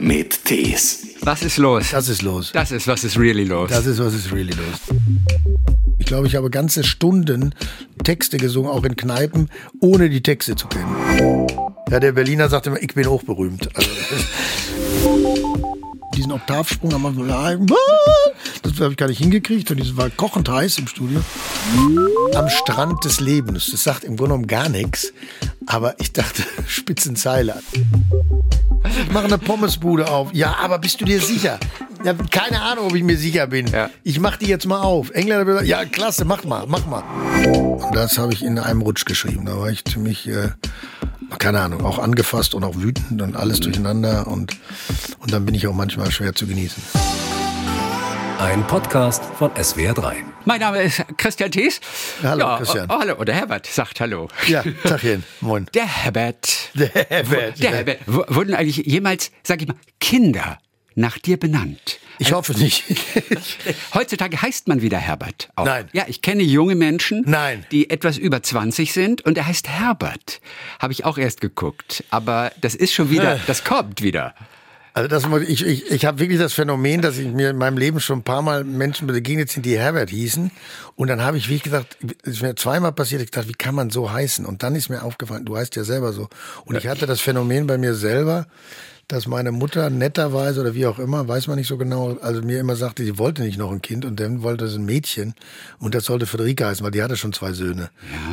mit Tees. Was ist los? Das ist los. Das ist, was ist really los? Das ist, was ist really los. Ich glaube, ich habe ganze Stunden Texte gesungen, auch in Kneipen, ohne die Texte zu kennen. Ja, der Berliner sagt immer, ich bin hochberühmt. Also, diesen Oktavsprung am Anfang, das habe ich gar nicht hingekriegt und das war kochend heiß im Studio. Am Strand des Lebens. Das sagt im Grunde genommen gar nichts, aber ich dachte, Spitzenzeile. Ich mache eine Pommesbude auf. Ja, aber bist du dir sicher? Ja, keine Ahnung, ob ich mir sicher bin. Ja. Ich mach die jetzt mal auf. Engländer ja, klasse, mach mal, mach mal. Und das habe ich in einem Rutsch geschrieben. Da war ich ziemlich, äh, keine Ahnung, auch angefasst und auch wütend und alles durcheinander. Und, und dann bin ich auch manchmal schwer zu genießen. Ein Podcast von SWR3. Mein Name ist Christian Thies. Hallo, ja, Christian. Oh, hallo, oder Herbert sagt Hallo. Ja, Tachchen, moin. Der Herbert. Der Herbert. Der Herbert. W- Wurden eigentlich jemals, sag ich mal, Kinder nach dir benannt? Ich hoffe nicht. Heutzutage heißt man wieder Herbert. Auch. Nein. Ja, ich kenne junge Menschen, Nein. die etwas über 20 sind und er heißt Herbert. Habe ich auch erst geguckt. Aber das ist schon wieder, das kommt wieder. Also das, muss- ich ich, ich habe wirklich das Phänomen, dass ich mir in meinem Leben schon ein paar Mal Menschen begegnet sind, die Herbert hießen. Und dann habe ich, wie gesagt, es ist mir zweimal passiert, ich dachte, wie kann man so heißen? Und dann ist mir aufgefallen, du heißt ja selber so. Und ich hatte das Phänomen bei mir selber, dass meine Mutter netterweise oder wie auch immer, weiß man nicht so genau, also mir immer sagte, sie wollte nicht noch ein Kind und dann wollte sie ein Mädchen und das sollte Friederike heißen, weil die hatte schon zwei Söhne.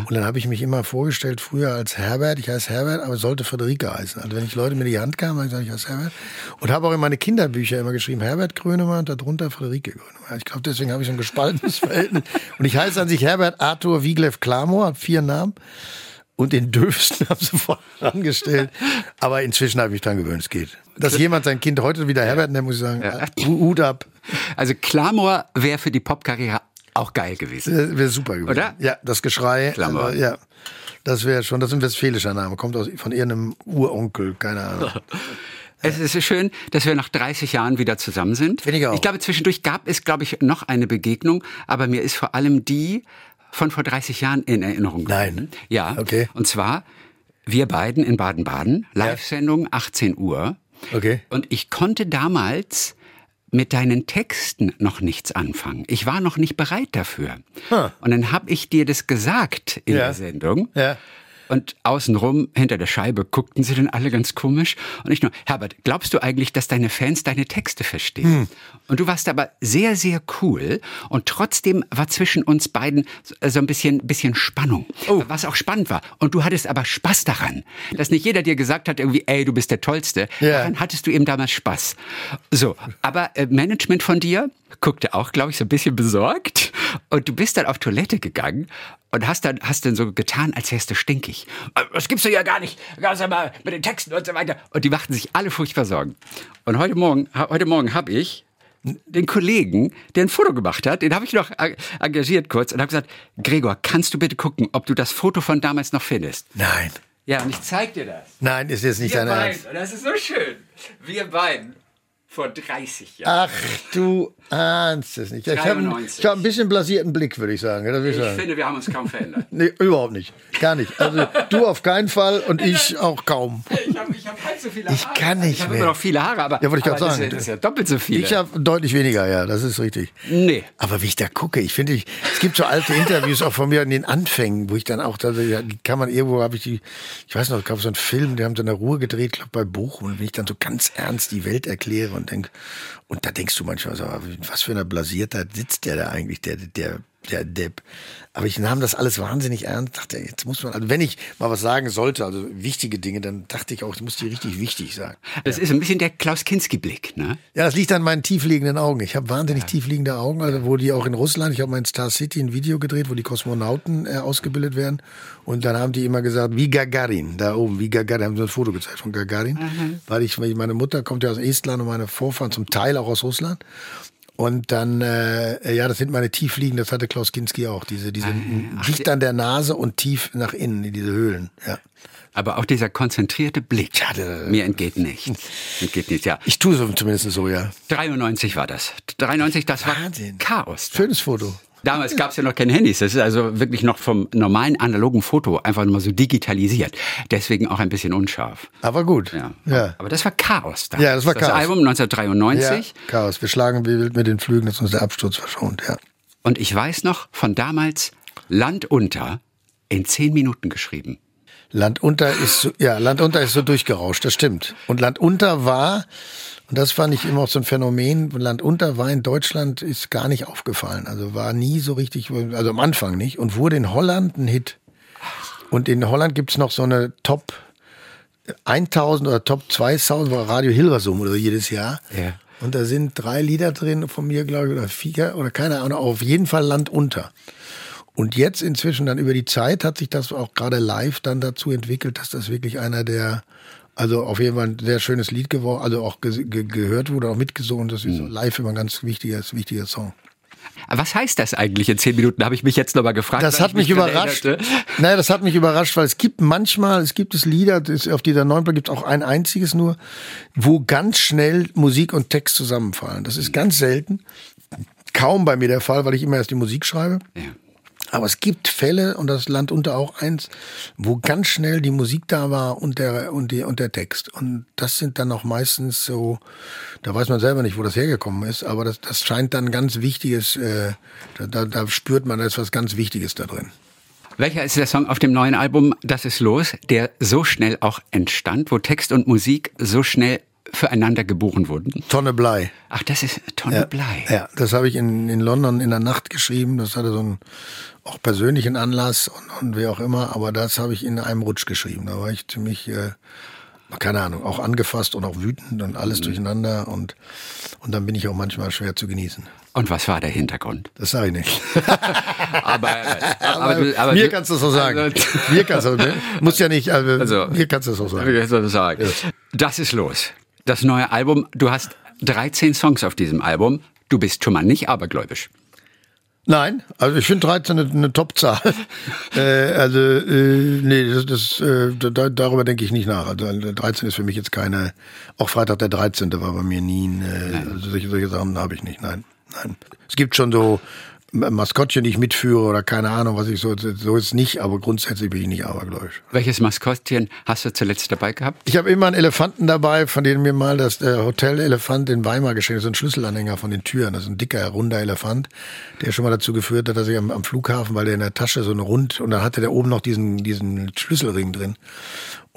Und dann habe ich mich immer vorgestellt, früher als Herbert, ich heiße Herbert, aber sollte Friederike heißen. Also wenn ich Leute mir die Hand kamen, habe ich gesagt, ich heiße Herbert. Und habe auch in meine Kinderbücher immer geschrieben, Herbert Grönemeyer und darunter Friederike Grönemeyer. Ich glaube, deswegen habe ich so ein gespaltenes Verhältnis. Und ich heiße an sich Herbert Arthur Wiglef Klamor, habe vier Namen. Und den dürfsten haben sie vorne angestellt. Aber inzwischen habe ich mich dran gewöhnt, es geht. Dass jemand sein Kind heute wieder Herbert nennt, muss ich sagen, Hu- Hut ab. Also Clamor wäre für die Popkarriere auch geil gewesen. Wäre super gewesen. Oder? Ja, das Geschrei. Klammer. äh, ja. Das wäre schon, das ist ein westfälischer Name, kommt aus, von irgendeinem Uronkel, keine Ahnung. Es ist schön, dass wir nach 30 Jahren wieder zusammen sind. Finde ich auch. Ich glaube, zwischendurch gab es, glaube ich, noch eine Begegnung, aber mir ist vor allem die von vor 30 Jahren in Erinnerung Nein. geblieben. Ja. Okay. Und zwar wir beiden in Baden-Baden, Live-Sendung 18 Uhr. Okay. Und ich konnte damals mit deinen Texten noch nichts anfangen. Ich war noch nicht bereit dafür. Huh. Und dann habe ich dir das gesagt in Ja. der Sendung. Ja. Und außenrum, hinter der Scheibe, guckten sie dann alle ganz komisch. Und ich nur, Herbert, glaubst du eigentlich, dass deine Fans deine Texte verstehen? Hm. Und du warst aber sehr, sehr cool. Und trotzdem war zwischen uns beiden so- so ein bisschen, bisschen Spannung. Oh. Was auch spannend war. Und du hattest aber Spaß daran. Dass nicht jeder dir gesagt hat, irgendwie, ey, du bist der Tollste. Ja. Daran hattest du eben damals Spaß. So. Aber äh, Management von dir guckte auch, glaube ich, so ein bisschen besorgt. Und du bist dann auf Toilette gegangen und hast dann, hast dann so getan, als wärst du stinkig. "Äh, Das gibst du ja gar nicht. Ganz mal mit den Texten und so weiter. Und die machten sich alle furchtbar Sorgen. Und heute Morgen, heute Morgen habe ich den Kollegen, der ein Foto gemacht hat, den habe ich noch eng- engagiert kurz und habe gesagt, Gregor, kannst du bitte gucken, ob du das Foto von damals noch findest? Nein. Ja, und ich zeig dir das. Nein, ist jetzt nicht Wir dein beiden, Ernst. und das ist so schön. Wir beiden vor 30 Jahren. Ach, du ahnst es nicht. Ich habe 93. hab ein bisschen blasierten Blick, würde ich sagen. Das ich Ich sagen. finde, wir haben uns kaum verändert. Nee, überhaupt nicht. Gar nicht. Also du auf keinen Fall und ich auch kaum. Ich habe ich hab halb so viele Ich Haare. kann nicht Ich habe immer noch viele Haare, aber, Ja, wollte ich gerade das, sagen. ist- das ist ja doppelt so viele. Ich habe deutlich weniger, ja, das ist richtig. nee. Aber wie ich da gucke, ich finde, ich, es gibt so alte Interviews auch von mir in den Anfängen, wo ich dann auch, da ja, die kann man irgendwo, habe ich die, ich weiß noch, es gab so einen Film, die haben so in der Ruhe gedreht, glaube bei Bochum, und wenn ich dann so ganz ernst die Welt erkläre und denk, und da denkst du manchmal so, was für eine Blasiertheit sitzt der da eigentlich, der, der, der Depp. Aber ich nahm das alles wahnsinnig ernst, dachte, jetzt muss man, also wenn ich mal was sagen sollte, also wichtige Dinge, dann dachte ich auch, ich muss die richtig wichtig sagen. Das ist ein bisschen der Klaus-Kinski-Blick, ne? Ja, das liegt an meinen tiefliegenden Augen. Ich habe wahnsinnig tiefliegende Augen, also wo die auch in Russland, ich habe mal in Star City ein Video gedreht, wo die Kosmonauten äh, ausgebildet werden. Und dann haben die immer gesagt, wie Gagarin, da oben, wie Gagarin, haben sie ein Foto gezeigt von Gagarin. Weil ich, meine Mutter kommt ja aus Estland und meine Vorfahren zum Teil auch aus Russland. Und dann, äh, ja, das sind meine tiefliegenden, das hatte Klaus Kinski auch, diese, diese dicht an der Nase und tief nach innen, in diese Höhlen, ja. Aber auch dieser konzentrierte Blick, der- mir entgeht nicht. Entgeht nicht, ja. Ich tue so zumindest so, ja. 93 war das. 93, das war Wahnsinn. Chaos. Schönes Foto. Damals gab es ja noch keine Handys. Das ist also wirklich noch vom normalen analogen Foto einfach nur so digitalisiert. Deswegen auch ein bisschen unscharf. Aber gut. Ja. ja. Aber das war Chaos da. Ja, das war das Chaos. Album 1993. Ja, Chaos. Wir schlagen wie wild mit den Flügen, dass uns der Absturz verschont, ja. Und ich weiß noch von damals Land unter in zehn Minuten geschrieben. Land unter ist so, ja, Land unter ist so durchgerauscht, das stimmt. Und Land unter war, und das fand ich immer auch so ein Phänomen, Land unter war in Deutschland ist gar nicht aufgefallen. Also war nie so richtig, also am Anfang nicht und wurde in Holland ein Hit. Und in Holland gibt's noch so eine Top 1000 oder Top 2000 war Radio Hilversum oder so jedes Jahr. Ja. Und da sind drei Lieder drin von mir, glaube ich, oder vier oder keine Ahnung, auf jeden Fall Land unter. Und jetzt inzwischen dann über die Zeit hat sich das auch gerade live dann dazu entwickelt, dass das wirklich einer der, also auf jeden Fall ein sehr schönes Lied geworden, also auch ge ge gehört wurde, auch mitgesungen. Das ist live immer ein ganz wichtiges, wichtiger Song. Was heißt das eigentlich in zehn Minuten? Habe ich mich jetzt nochmal gefragt. Das hat ich mich dran überrascht. Naja, das hat mich überrascht, weil es gibt manchmal, es gibt es Lieder, das auf dieser neuen Platte gibt es auch ein einziges nur, wo ganz schnell Musik und Text zusammenfallen. Das ist ganz selten. Kaum bei mir der Fall, weil ich immer erst die Musik schreibe. Ja. Aber es gibt Fälle, und das Land unter auch eins, wo ganz schnell die Musik da war und der, und, die, und der Text. Und das sind dann auch meistens so, da weiß man selber nicht, wo das hergekommen ist, aber das, das scheint dann ganz wichtiges, äh, da, da, spürt man, da ist was ganz Wichtiges da drin. Welcher ist der Song auf dem neuen Album Das ist los, der so schnell auch entstand, wo Text und Musik so schnell füreinander geboren wurden? Tonne Blei. Ach, das ist Tonne Ja, Blei. ja das habe ich in, in London in der Nacht geschrieben. Das hatte so einen auch persönlichen Anlass und, und wie auch immer, aber das habe ich in einem Rutsch geschrieben. Da war ich ziemlich, äh, keine Ahnung, auch angefasst und auch wütend und Mhm. alles durcheinander und, und dann bin ich auch manchmal schwer zu genießen. Und was war der Hintergrund? Das sage ich nicht. Aber, aber, du- aber mir du- kannst du es so sagen. Also, mir kannst du, ne? muss ja nicht, also, Also- mir kannst du es so sagen. Soll ich sagen? Das ist los. Das neue Album. Du hast 13 Songs auf diesem Album. Du bist schon mal nicht abergläubisch. Nein, also ich finde 13 eine, eine Top-Zahl. äh, also, äh, nee, das, das, äh, da, darüber denke ich nicht nach. Also 13 ist für mich jetzt keine, auch Freitag der 13. war bei mir nie, ein, äh, also solche, solche Sachen habe ich nicht, nein, nein. Es gibt schon so Maskottchen, die ich mitführe oder keine Ahnung, was ich so, so ist nicht, aber grundsätzlich bin ich nicht abergläubisch. Welches Maskottchen hast du zuletzt dabei gehabt? Ich habe immer einen Elefanten dabei, von dem mir mal das äh, Hotel-Elefant in Weimar geschenkt ist. So ein Schlüsselanhänger von den Türen. Das ist ein dicker, runder Elefant, der schon mal dazu geführt hat, dass ich am, am Flughafen, weil der in der Tasche so eine rund, und dann hatte der oben noch diesen, diesen Schlüsselring drin.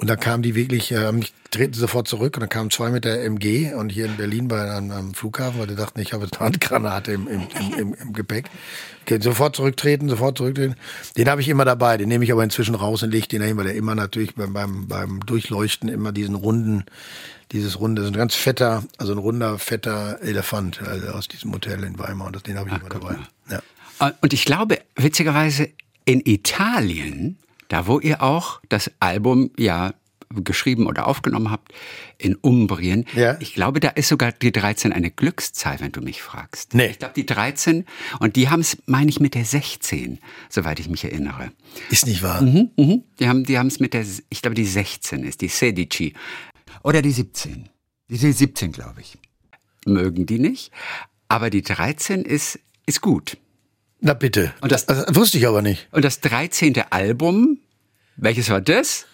Und da kam die wirklich, äh, mich treten sofort zurück und dann kamen zwei mit der MG und hier in Berlin bei einem, Flughafen, weil die dachten, ich habe eine Handgranate im, im, im, im, Gepäck. Okay, sofort zurücktreten, sofort zurücktreten. Den habe ich immer dabei, den nehme ich aber inzwischen raus und lege den dahin, weil der immer natürlich beim, beim, beim Durchleuchten immer diesen runden, dieses runde, so ein ganz fetter, also ein runder, fetter Elefant also aus diesem Hotel in Weimar und das, den habe ich immer dabei. Ja. Und ich glaube, witzigerweise in Italien, da wo ihr auch das Album ja geschrieben oder aufgenommen habt, in Umbrien, Ja. ich glaube, da ist sogar die 13 eine Glückszahl, wenn du mich fragst. Nee. Ich glaube, die 13, und die haben es, meine ich, mit der 16, soweit ich mich erinnere. Ist nicht wahr? Mhm, mhm. Die haben die es mit der, ich glaube, die 16 ist, die Sedici. Oder die 17. Die 17, glaube ich. Mögen die nicht. Aber die 13 ist, ist gut. Na bitte. Und das- das wusste ich aber nicht. Und das 13. Album, welches war das?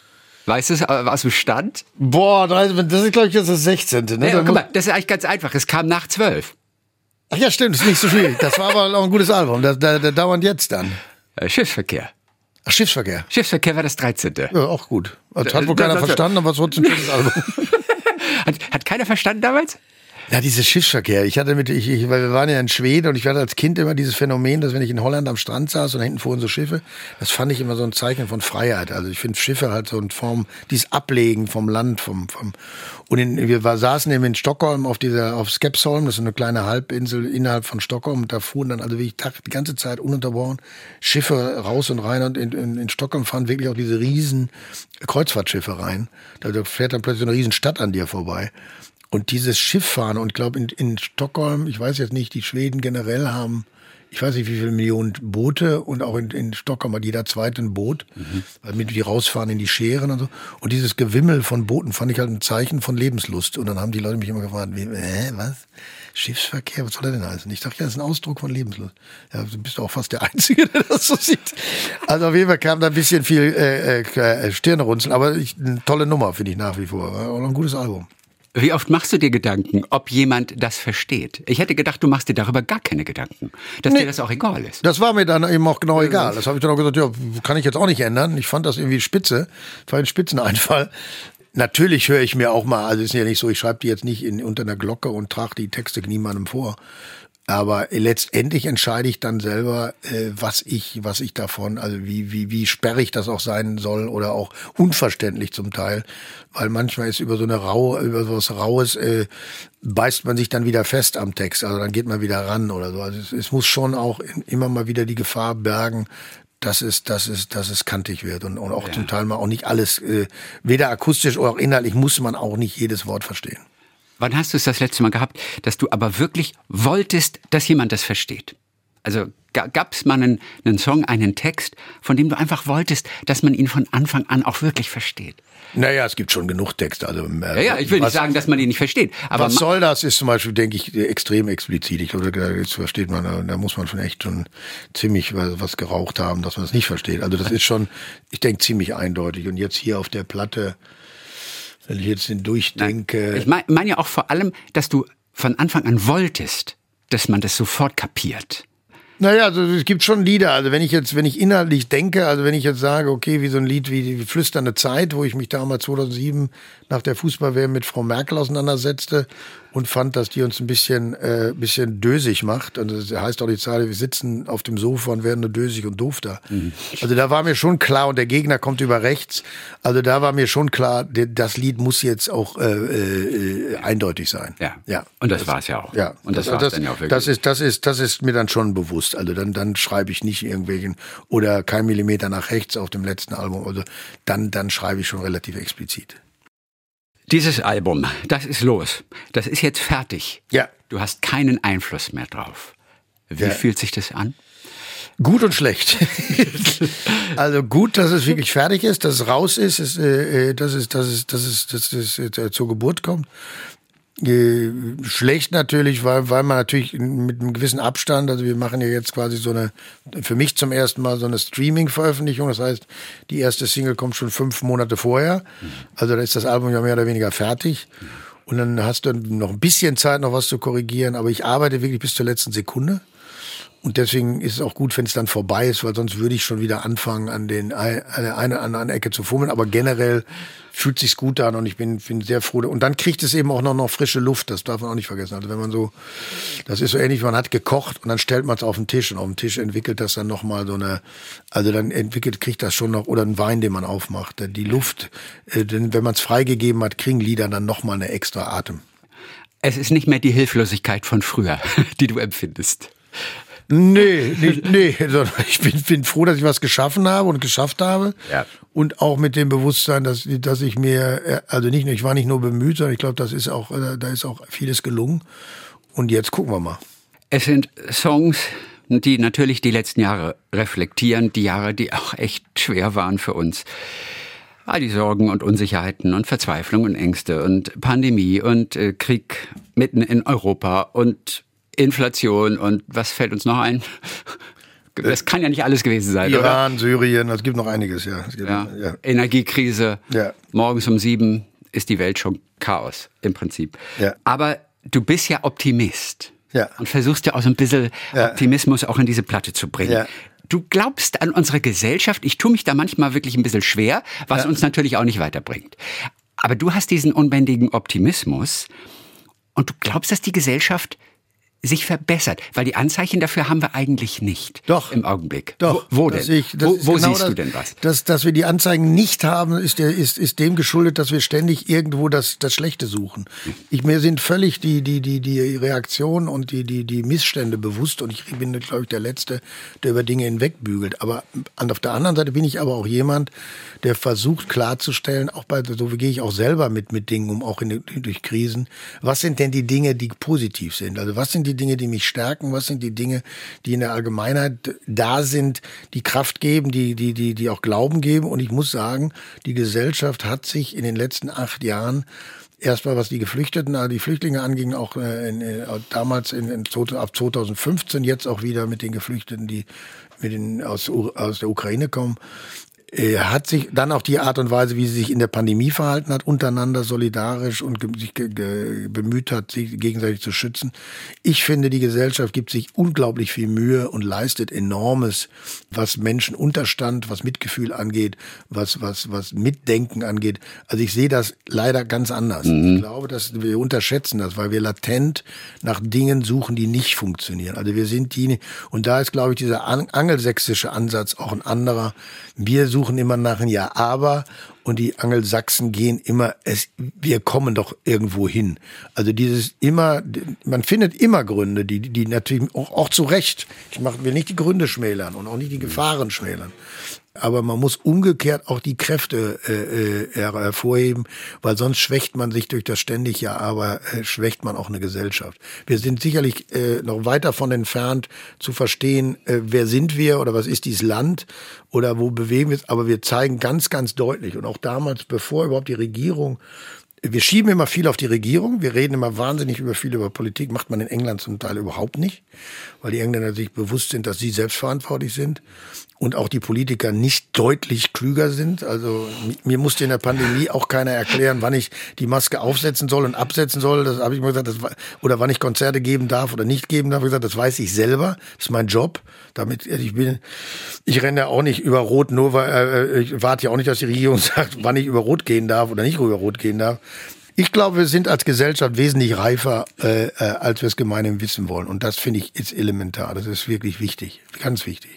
Weißt du es aus dem Stand? Boah, das ist, glaube ich, jetzt das 16. Ne? Ja, Da guck mal, das ist eigentlich ganz einfach. Es kam nach 12. Ach ja, stimmt, ist nicht so schwierig. Das war aber auch ein gutes Album. Da, da, da dauernd jetzt dann. Äh, Schiffsverkehr. Ach, Schiffsverkehr. Schiffsverkehr war das 13. Ja, auch gut. Das hat wohl keiner verstanden, aber es trotzdem ein schönes Album. Hat, hat keiner verstanden damals? Ja, dieses Schiffsverkehr. Ich hatte mit, ich, ich, weil wir waren ja in Schweden und ich hatte als Kind immer dieses Phänomen, dass wenn ich in Holland am Strand saß und hinten fuhren so Schiffe, das fand ich immer so ein Zeichen von Freiheit. Also ich finde Schiffe halt so in Form, dieses Ablegen vom Land, vom, vom, und in, wir war, saßen eben in Stockholm auf dieser, auf Skepsholm, das ist eine kleine Halbinsel innerhalb von Stockholm und da fuhren dann also wirklich Tag, die ganze Zeit ununterbrochen Schiffe raus und rein und in, in, in Stockholm fahren wirklich auch diese riesen Kreuzfahrtschiffe rein. Da fährt dann plötzlich eine riesen Stadt an dir vorbei. Und dieses Schifffahren und ich glaube in, in Stockholm, ich weiß jetzt nicht, die Schweden generell haben ich weiß nicht, wie viele Millionen Boote und auch in, in Stockholm hat jeder zweite ein Boot, mhm. damit die rausfahren in die Scheren und so. Und dieses Gewimmel von Booten fand ich halt ein Zeichen von Lebenslust. Und dann haben die Leute mich immer gefragt, wie, hä, was? Schiffsverkehr, was soll er denn heißen? Ich dachte, ja, das ist ein Ausdruck von Lebenslust. Ja, du bist auch fast der Einzige, der das so sieht. Also auf jeden Fall kam da ein bisschen viel äh, äh, Stirnerunzeln, aber ich, eine tolle Nummer, finde ich nach wie vor. Auch ein gutes Album. Wie oft machst du dir Gedanken, ob jemand das versteht? Ich hätte gedacht, du machst dir darüber gar keine Gedanken, dass nee, dir das auch egal ist. Das war mir dann eben auch genau egal. Das habe ich dann auch gesagt, ja, kann ich jetzt auch nicht ändern. Ich fand das irgendwie spitze, war ein Spitzeneinfall. Natürlich höre ich mir auch mal, also es ist ja nicht so, ich schreibe die jetzt nicht in, unter einer Glocke und trage die Texte niemandem vor. Aber letztendlich entscheide ich dann selber, äh, was ich, was ich davon, also wie, wie, wie sperrig das auch sein soll oder auch unverständlich zum Teil. Weil manchmal ist über so eine raue, über so was Raues, äh, beißt man sich dann wieder fest am Text. Also dann geht man wieder ran oder so. Also es, es muss schon auch immer mal wieder die Gefahr bergen, dass es, dass es, dass es kantig wird und, und auch ja. zum Teil mal auch nicht alles, äh, weder akustisch oder auch inhaltlich muss man auch nicht jedes Wort verstehen. Wann hast du es das letzte Mal gehabt, dass du aber wirklich wolltest, dass jemand das versteht? Also gab es mal einen, einen Song, einen Text, von dem du einfach wolltest, dass man ihn von Anfang an auch wirklich versteht? Naja, es gibt schon genug Texte. Also, äh, ja, ja, ich will was, nicht sagen, dass man ihn nicht versteht. Aber was soll das, ist zum Beispiel, denke ich, extrem explizit. Ich glaube, das versteht man, da, da muss man schon echt schon ziemlich was, was geraucht haben, dass man es das nicht versteht. Also das ist schon, ich denke, ziemlich eindeutig. Und jetzt hier auf der Platte wenn ich jetzt den durchdenke. Nein, ich meine mein ja auch vor allem, dass du von Anfang an wolltest, dass man das sofort kapiert. Naja, also es gibt schon Lieder. Also wenn ich jetzt, wenn ich inhaltlich denke, also wenn ich jetzt sage, okay, wie so ein Lied wie die Flüsternde Zeit, wo ich mich damals 2007 nach der Fußballwehr mit Frau Merkel auseinandersetzte und fand, dass die uns ein bisschen, äh, bisschen dösig macht. Und das heißt auch die Zahl, wir sitzen auf dem Sofa und werden nur dösig und doof da. Mhm. Also da war mir schon klar, und der Gegner kommt über rechts. Also da war mir schon klar, das Lied muss jetzt auch äh, äh, eindeutig sein. Ja. ja. Und das, das war es ja auch. Ja. Und das, das war es dann ja auch wirklich. Das ist, das ist, das ist mir dann schon bewusst. Also dann, dann schreibe ich nicht irgendwelchen oder kein Millimeter nach rechts auf dem letzten Album. Also dann, dann schreibe ich schon relativ explizit. Dieses Album, das ist los. Das ist jetzt fertig. Ja. Du hast keinen Einfluss mehr drauf. Wie ja. fühlt sich das an? Gut und schlecht. also gut, dass es wirklich fertig ist, dass es raus ist, ist äh, äh dass es, dass es, dass es, dass es äh, zur Geburt kommt. Äh, schlecht natürlich, weil, weil man natürlich mit einem gewissen Abstand, also wir machen ja jetzt quasi so eine, für mich zum ersten Mal so eine Streaming-Veröffentlichung. Das heißt, die erste Single kommt schon fünf Monate vorher. Also da ist das Album ja mehr oder weniger fertig. Und dann hast du noch ein bisschen Zeit, noch was zu korrigieren. Aber ich arbeite wirklich bis zur letzten Sekunde. Und deswegen ist es auch gut, wenn es dann vorbei ist, weil sonst würde ich schon wieder anfangen, an, den, an der einen oder anderen Ecke zu fummeln. Aber generell fühlt sich's gut an und ich bin, bin sehr froh. Und dann kriegt es eben auch noch, noch frische Luft, das darf man auch nicht vergessen. Also wenn man so, das ist so ähnlich, man hat gekocht und dann stellt man es auf den Tisch und auf dem Tisch entwickelt das dann nochmal so eine, also dann entwickelt, kriegt das schon noch, oder ein Wein, den man aufmacht. Die Luft, äh, denn wenn man es freigegeben hat, kriegen Lieder dann nochmal eine extra Atem. Es ist nicht mehr die Hilflosigkeit von früher, die du empfindest. Nee, nicht, nee, sondern ich bin, bin froh, dass ich was geschaffen habe und geschafft habe. Ja. Und auch mit dem Bewusstsein, dass, dass ich mir, also nicht nur, ich war nicht nur bemüht, sondern ich glaube, das ist auch, äh, da ist auch vieles gelungen. Und jetzt gucken wir mal. Es sind Songs, die natürlich die letzten Jahre reflektieren, die Jahre, die auch echt schwer waren für uns. All die Sorgen und Unsicherheiten und Verzweiflung und Ängste und Pandemie und äh, Krieg mitten in Europa und Inflation und was fällt uns noch ein? Das kann ja nicht alles gewesen sein. Iran, oder? Syrien, es gibt noch einiges, ja. ja. ja. Energiekrise. Ja. Morgens um sieben ist die Welt schon Chaos im Prinzip. Ja. Aber du bist ja Optimist. Ja. Und versuchst ja auch so ein bisschen ja. Optimismus auch in diese Platte zu bringen. Ja. Du glaubst an unsere Gesellschaft. Ich tue mich da manchmal wirklich ein bisschen schwer, was ja. uns natürlich auch nicht weiterbringt. Aber du hast diesen unbändigen Optimismus und du glaubst, dass die Gesellschaft sich verbessert? Weil die Anzeichen dafür haben wir eigentlich nicht. Doch. Im Augenblick. Doch. Wo, wo denn? Ich, wo, wo genau siehst das, du denn was? Dass, dass wir die Anzeigen nicht haben, ist, der, ist, ist dem geschuldet, dass wir ständig irgendwo das, das Schlechte suchen. Ich, mir sind völlig die, die, die, die Reaktionen und die, die, die Missstände bewusst und ich bin, glaube ich, der Letzte, der über Dinge hinwegbügelt. Aber auf der anderen Seite bin ich aber auch jemand, der versucht klarzustellen, auch bei, so gehe ich auch selber mit, mit Dingen um, auch in, durch Krisen. Was sind denn die Dinge, die positiv sind? Also was sind sind die Dinge, die mich stärken? Was sind die Dinge, die in der Allgemeinheit da sind, die Kraft geben, die, die, die, die auch Glauben geben? Und ich muss sagen, die Gesellschaft hat sich in den letzten acht Jahren erstmal was die Geflüchteten, also die Flüchtlinge anging, auch äh, in, in, damals in, in, ab 2015, jetzt auch wieder mit den Geflüchteten, die mit den, aus, aus der Ukraine kommen, äh, hat sich dann auch die Art und Weise, wie sie sich in der Pandemie verhalten hat, untereinander solidarisch und sich bemüht hat, sich gegenseitig zu schützen. Ich finde, die Gesellschaft gibt sich unglaublich viel Mühe und leistet enormes, was Menschenunterstand, was Mitgefühl angeht, was, was, was Mitdenken angeht. Also ich sehe das leider ganz anders. Mhm. Ich glaube, dass wir unterschätzen das, weil wir latent nach Dingen suchen, die nicht funktionieren. Also wir sind die, und da ist, glaube ich, dieser angelsächsische Ansatz auch ein anderer. Wir suchen immer nach ein Ja, aber und die Angelsachsen gehen immer, es, wir kommen doch irgendwo hin. Also dieses immer, man findet immer Gründe, die, die natürlich auch, auch zu Recht. Ich mach, will nicht die Gründe schmälern und auch nicht die Gefahren schmälern aber man muss umgekehrt auch die Kräfte äh, äh, hervorheben, weil sonst schwächt man sich durch das ständig Ja, aber äh, schwächt man auch eine Gesellschaft. Wir sind sicherlich äh, noch weit davon entfernt zu verstehen, äh, wer sind wir oder was ist dieses Land oder wo bewegen wir uns, aber wir zeigen ganz, ganz deutlich und auch damals, bevor überhaupt die Regierung wir schieben immer viel auf die Regierung. Wir reden immer wahnsinnig über viel über Politik. Macht man in England zum Teil überhaupt nicht, weil die Engländer sich bewusst sind, dass sie selbstverantwortlich sind und auch die Politiker nicht deutlich klüger sind. Also mir musste in der Pandemie auch keiner erklären, wann ich die Maske aufsetzen soll und absetzen soll. Das habe ich mir gesagt, das, oder wann ich Konzerte geben darf oder nicht geben darf. Ich gesagt, das weiß ich selber. Das ist mein Job. Damit ich bin, ich renne ja auch nicht über Rot, nur weil äh, ich warte ja auch nicht, dass die Regierung sagt, wann ich über Rot gehen darf oder nicht über Rot gehen darf. Ich glaube, wir sind als Gesellschaft wesentlich reifer, äh, äh, als wir es gemeinhin wissen wollen. Und das finde ich ist elementar. Das ist wirklich wichtig, ganz wichtig.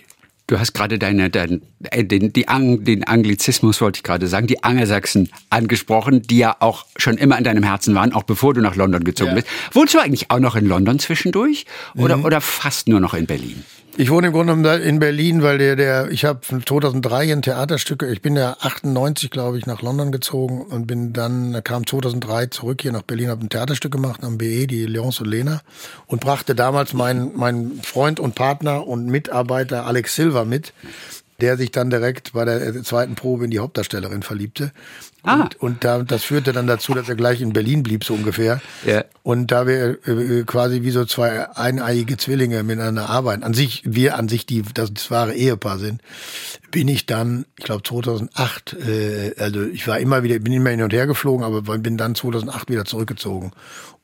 Du hast gerade deine, dein, äh, den, die Ang, den Anglizismus, wollte ich gerade sagen, die Angelsachsen angesprochen, die ja auch schon immer in deinem Herzen waren, auch bevor du nach London gezogen ja. bist. Wohnst du eigentlich auch noch in London zwischendurch oder, mhm. oder fast nur noch in Berlin? Ich wohne im Grunde in Berlin, weil der, der, ich habe 2003 ein Theaterstück, ich bin ja 98, glaube ich, nach London gezogen und bin dann, kam 2003 zurück hier nach Berlin, habe ein Theaterstück gemacht am BE, die Leons und Lena und brachte damals meinen, meinen Freund und Partner und Mitarbeiter Alex Silva mit der sich dann direkt bei der zweiten Probe in die Hauptdarstellerin verliebte. Ah. Und, und da, das führte dann dazu, dass er gleich in Berlin blieb, so ungefähr. Ja. Und da wir äh, quasi wie so zwei eineiige Zwillinge miteinander arbeiten, an sich, wir an sich die, das, das wahre Ehepaar sind, bin ich dann, ich glaube 2008, äh, also ich war immer wieder, bin immer hin und her geflogen, aber bin dann 2008 wieder zurückgezogen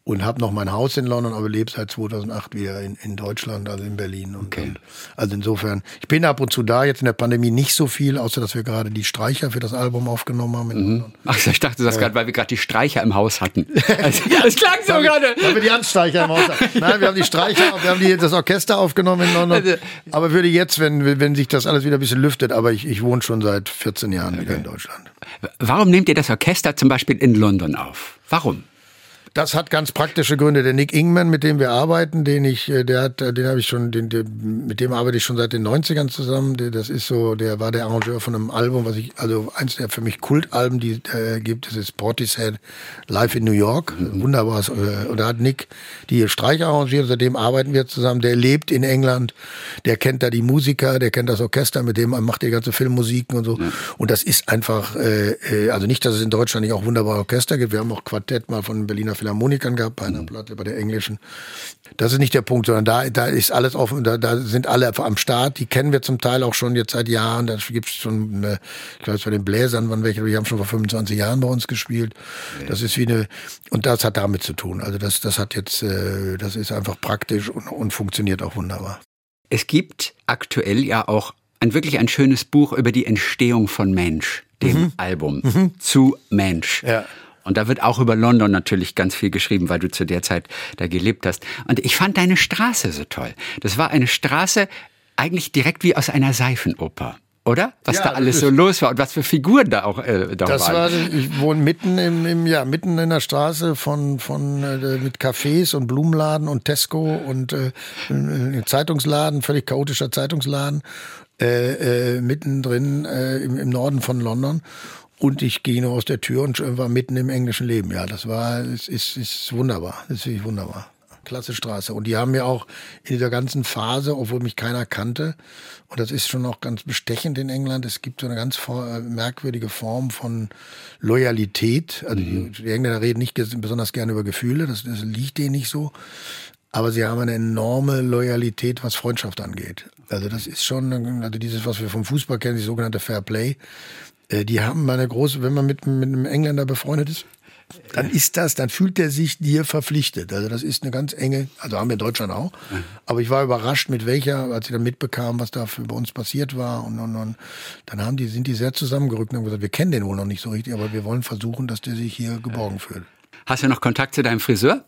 und habe noch mein Haus in London, aber lebe seit 2008 wieder in, in Deutschland, also in Berlin. Und, okay. und, also insofern, ich bin ab und zu da, jetzt in der Pandemie nicht so viel, außer dass wir gerade die Streicher für das Album aufgenommen haben. Mhm. Ach, ich dachte das äh, gerade, weil wir gerade die Streicher im Haus hatten. Also, das klang so gerade. Weil wir die Handstreicher im Haus hatten. Nein, wir haben die Streicher, wir haben die, das Orchester aufgenommen in London. Also, aber würde jetzt, wenn, wenn sich das alles wieder ein bisschen lüftet, aber ich, ich wohne schon seit 14 Jahren okay. wieder in Deutschland. Warum nehmt ihr das Orchester zum Beispiel in London auf? Warum? Das hat ganz praktische Gründe. Der Nick Ingman, mit dem wir arbeiten, den ich, äh, der hat, äh, den habe ich schon, den, der, mit dem arbeite ich schon seit den 90ern zusammen. Der, das ist so, der war der Arrangeur von einem Album, was ich, also eins der für mich Kultalben, die äh, gibt, das ist Portishead Live in New York. Mhm. Wunderbares. Äh, und da hat Nick die Streicher arrangiert, seitdem arbeiten wir zusammen. Der lebt in England, der kennt da die Musiker, der kennt das Orchester, mit dem macht die ganze Filmmusiken und so. Mhm. Und das ist einfach, äh, also nicht, dass es in Deutschland nicht auch wunderbare Orchester gibt. Wir haben auch Quartett mal von Berliner Film Philharmonikern gehabt, bei einer mhm. Platte, bei der englischen. Das ist nicht der Punkt, sondern da, da ist alles offen, da, da sind alle am Start. Die kennen wir zum Teil auch schon jetzt seit Jahren. Da gibt es schon, eine, ich glaube, bei den Bläsern waren welche, die haben schon vor 25 Jahren bei uns gespielt. Das ist wie eine, und das hat damit zu tun. Also das, das hat jetzt, äh, das ist einfach praktisch und, und funktioniert auch wunderbar. Es gibt aktuell ja auch ein wirklich ein schönes Buch über die Entstehung von Mensch, dem mhm. Album mhm. zu Mensch. Ja. Und da wird auch über London natürlich ganz viel geschrieben, weil du zu der Zeit da gelebt hast. Und ich fand deine Straße so toll. Das war eine Straße eigentlich direkt wie aus einer Seifenoper oder? Was ja, da alles so los war und was für Figuren da auch äh, da das waren. War, ich wohne mitten im, im, ja mitten in der Straße von von äh, mit Cafés und Blumenladen und Tesco und äh, Zeitungsladen, völlig chaotischer Zeitungsladen äh, äh, mittendrin äh, im, im Norden von London und ich gehe nur aus der Tür und war mitten im englischen Leben. Ja, das war, es ist, ist wunderbar. Das ist wirklich wunderbar. klasse Straße. Und die haben mir auch in dieser ganzen Phase, obwohl mich keiner kannte, und das ist schon auch ganz bestechend in England, es gibt so eine ganz äh, merkwürdige Form von Loyalität. Also mhm. die, die, Engländer reden nicht besonders gerne über Gefühle, das, das liegt denen nicht so. Aber sie haben eine enorme Loyalität, was Freundschaft angeht. Also das ist schon, also dieses, was wir vom Fußball kennen, die sogenannte Fair Play. Äh, die haben eine große, wenn man mit, mit einem Engländer befreundet ist, dann ist das, dann fühlt er sich dir verpflichtet. Also das ist eine ganz enge, also haben wir in Deutschland auch. Aber ich war überrascht, mit welcher, als ich dann mitbekam, was da für bei uns passiert war. Und, und, und dann haben die, sind die sehr zusammengerückt und haben gesagt, wir kennen den wohl noch nicht so richtig, aber wir wollen versuchen, dass der sich hier geborgen fühlt. Hast du noch Kontakt zu deinem Friseur?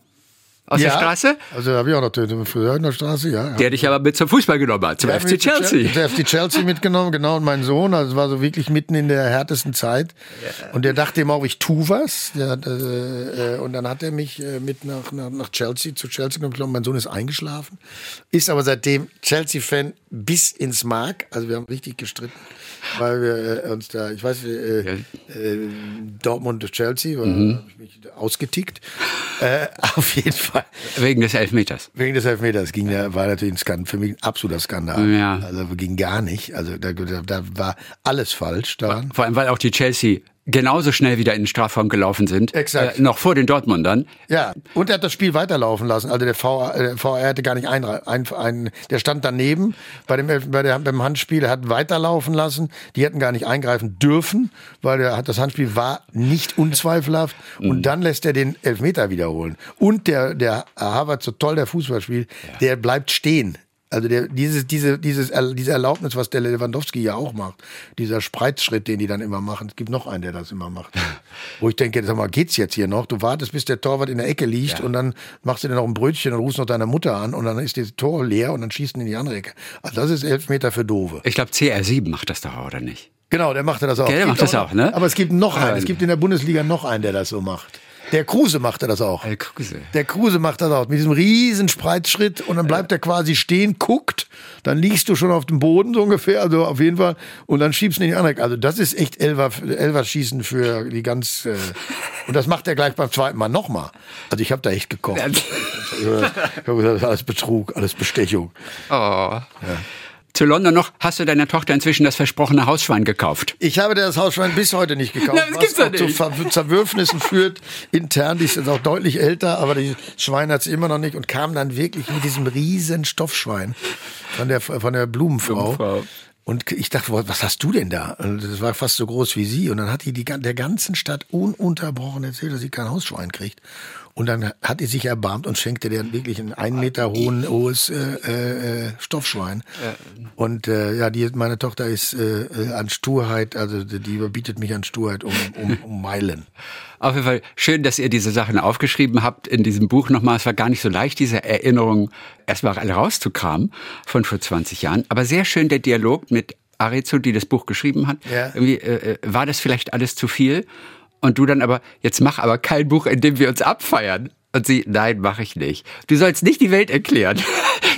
Aus ja, der Straße? Also habe ich auch noch den Friseur in der Straße, ja. Der dich aber mit zum Fußball genommen hat, zum FC Chelsea. Der FC Chelsea mitgenommen, genau. Und mein Sohn, also es war so wirklich mitten in der härtesten Zeit. Ja. Und der dachte immer auch, ich tu was. Der, äh, äh, und dann hat er mich äh, mit nach, nach, nach Chelsea, zu Chelsea genommen. Mein Sohn ist eingeschlafen, ist aber seitdem Chelsea-Fan bis ins Mark. Also wir haben richtig gestritten weil wir äh, uns da, ich weiß, äh, äh, Dortmund Chelsea, mhm. habe ich mich ausgetickt. Äh, auf jeden Fall. Wegen des Elfmeters. Wegen des Elfmeters ging ja. war natürlich ein Skandal, für mich ein absoluter Skandal. Ja. Also ging gar nicht. Also da, da, da war alles falsch daran. Vor allem, weil auch die Chelsea genauso schnell wieder in den Strafraum gelaufen sind. Exakt. Äh, noch vor den Dortmundern. Ja, und er hat das Spiel weiterlaufen lassen. Also der VR, der VR hatte gar nicht ein, ein, ein der stand daneben bei dem, bei der, beim Handspiel, er hat weiterlaufen lassen. Die hätten gar nicht eingreifen dürfen, weil der, das Handspiel war nicht unzweifelhaft. Mhm. Und dann lässt er den Elfmeter wiederholen. Und der, der Harvard, so toll der Fußball spielt, ja. der bleibt stehen also der, dieses, diese, dieses, diese Erlaubnis, was der Lewandowski ja auch macht, dieser Spreizschritt, den die dann immer machen. Es gibt noch einen, der das immer macht. Wo ich denke, sag mal, geht's jetzt hier noch? Du wartest, bis der Torwart in der Ecke liegt ja. und dann machst du dir noch ein Brötchen und rufst noch deine Mutter an und dann ist das Tor leer und dann schießt du in die andere Ecke. Also das ist elf Meter für Dove. Ich glaube, CR7 macht das doch, oder nicht? Genau, der macht das auch. Der macht das auch, ne? Aber es gibt noch einen. Es gibt in der Bundesliga noch einen, der das so macht. Der Kruse machte das auch. Der Kruse. Der Kruse macht das auch. Mit diesem riesen Spreizschritt und dann bleibt er quasi stehen, guckt, dann liegst du schon auf dem Boden so ungefähr, also auf jeden Fall, und dann schiebst du in die andere. Also das ist echt Elfer, Elfer schießen für die ganz, äh, und das macht er gleich beim zweiten Mal nochmal. Also ich habe da echt gekocht. ich habe gesagt, alles Betrug, alles Bestechung. Oh. Ja zu London noch, hast du deiner Tochter inzwischen das versprochene Hausschwein gekauft? Ich habe das Hausschwein bis heute nicht gekauft. Nein, was nicht. zu Zerwürfnissen führt intern. Die ist auch deutlich älter, aber die Schwein hat sie immer noch nicht und kam dann wirklich mit diesem riesen Stoffschwein von der, von der Blumenfrau. Blumenfrau. Und ich dachte, was hast du denn da? Und das war fast so groß wie sie. Und dann hat die, die der ganzen Stadt ununterbrochen erzählt, dass sie kein Hausschwein kriegt. Und dann hat er sich erbarmt und schenkte dir wirklich ein einen Meter hohen, hohes äh, äh, Stoffschwein. Und äh, ja, die, meine Tochter ist äh, äh, an Sturheit, also die überbietet mich an Sturheit um, um, um Meilen. Auf jeden Fall schön, dass ihr diese Sachen aufgeschrieben habt in diesem Buch nochmal. Es war gar nicht so leicht, diese Erinnerungen erstmal alle rauszukramen von vor 20 Jahren. Aber sehr schön der Dialog mit Arezo, die das Buch geschrieben hat. Ja. Irgendwie, äh, äh war das vielleicht alles zu viel? Und du dann aber, jetzt mach aber kein Buch, in dem wir uns abfeiern. Und sie, nein, mache ich nicht. Du sollst nicht die Welt erklären.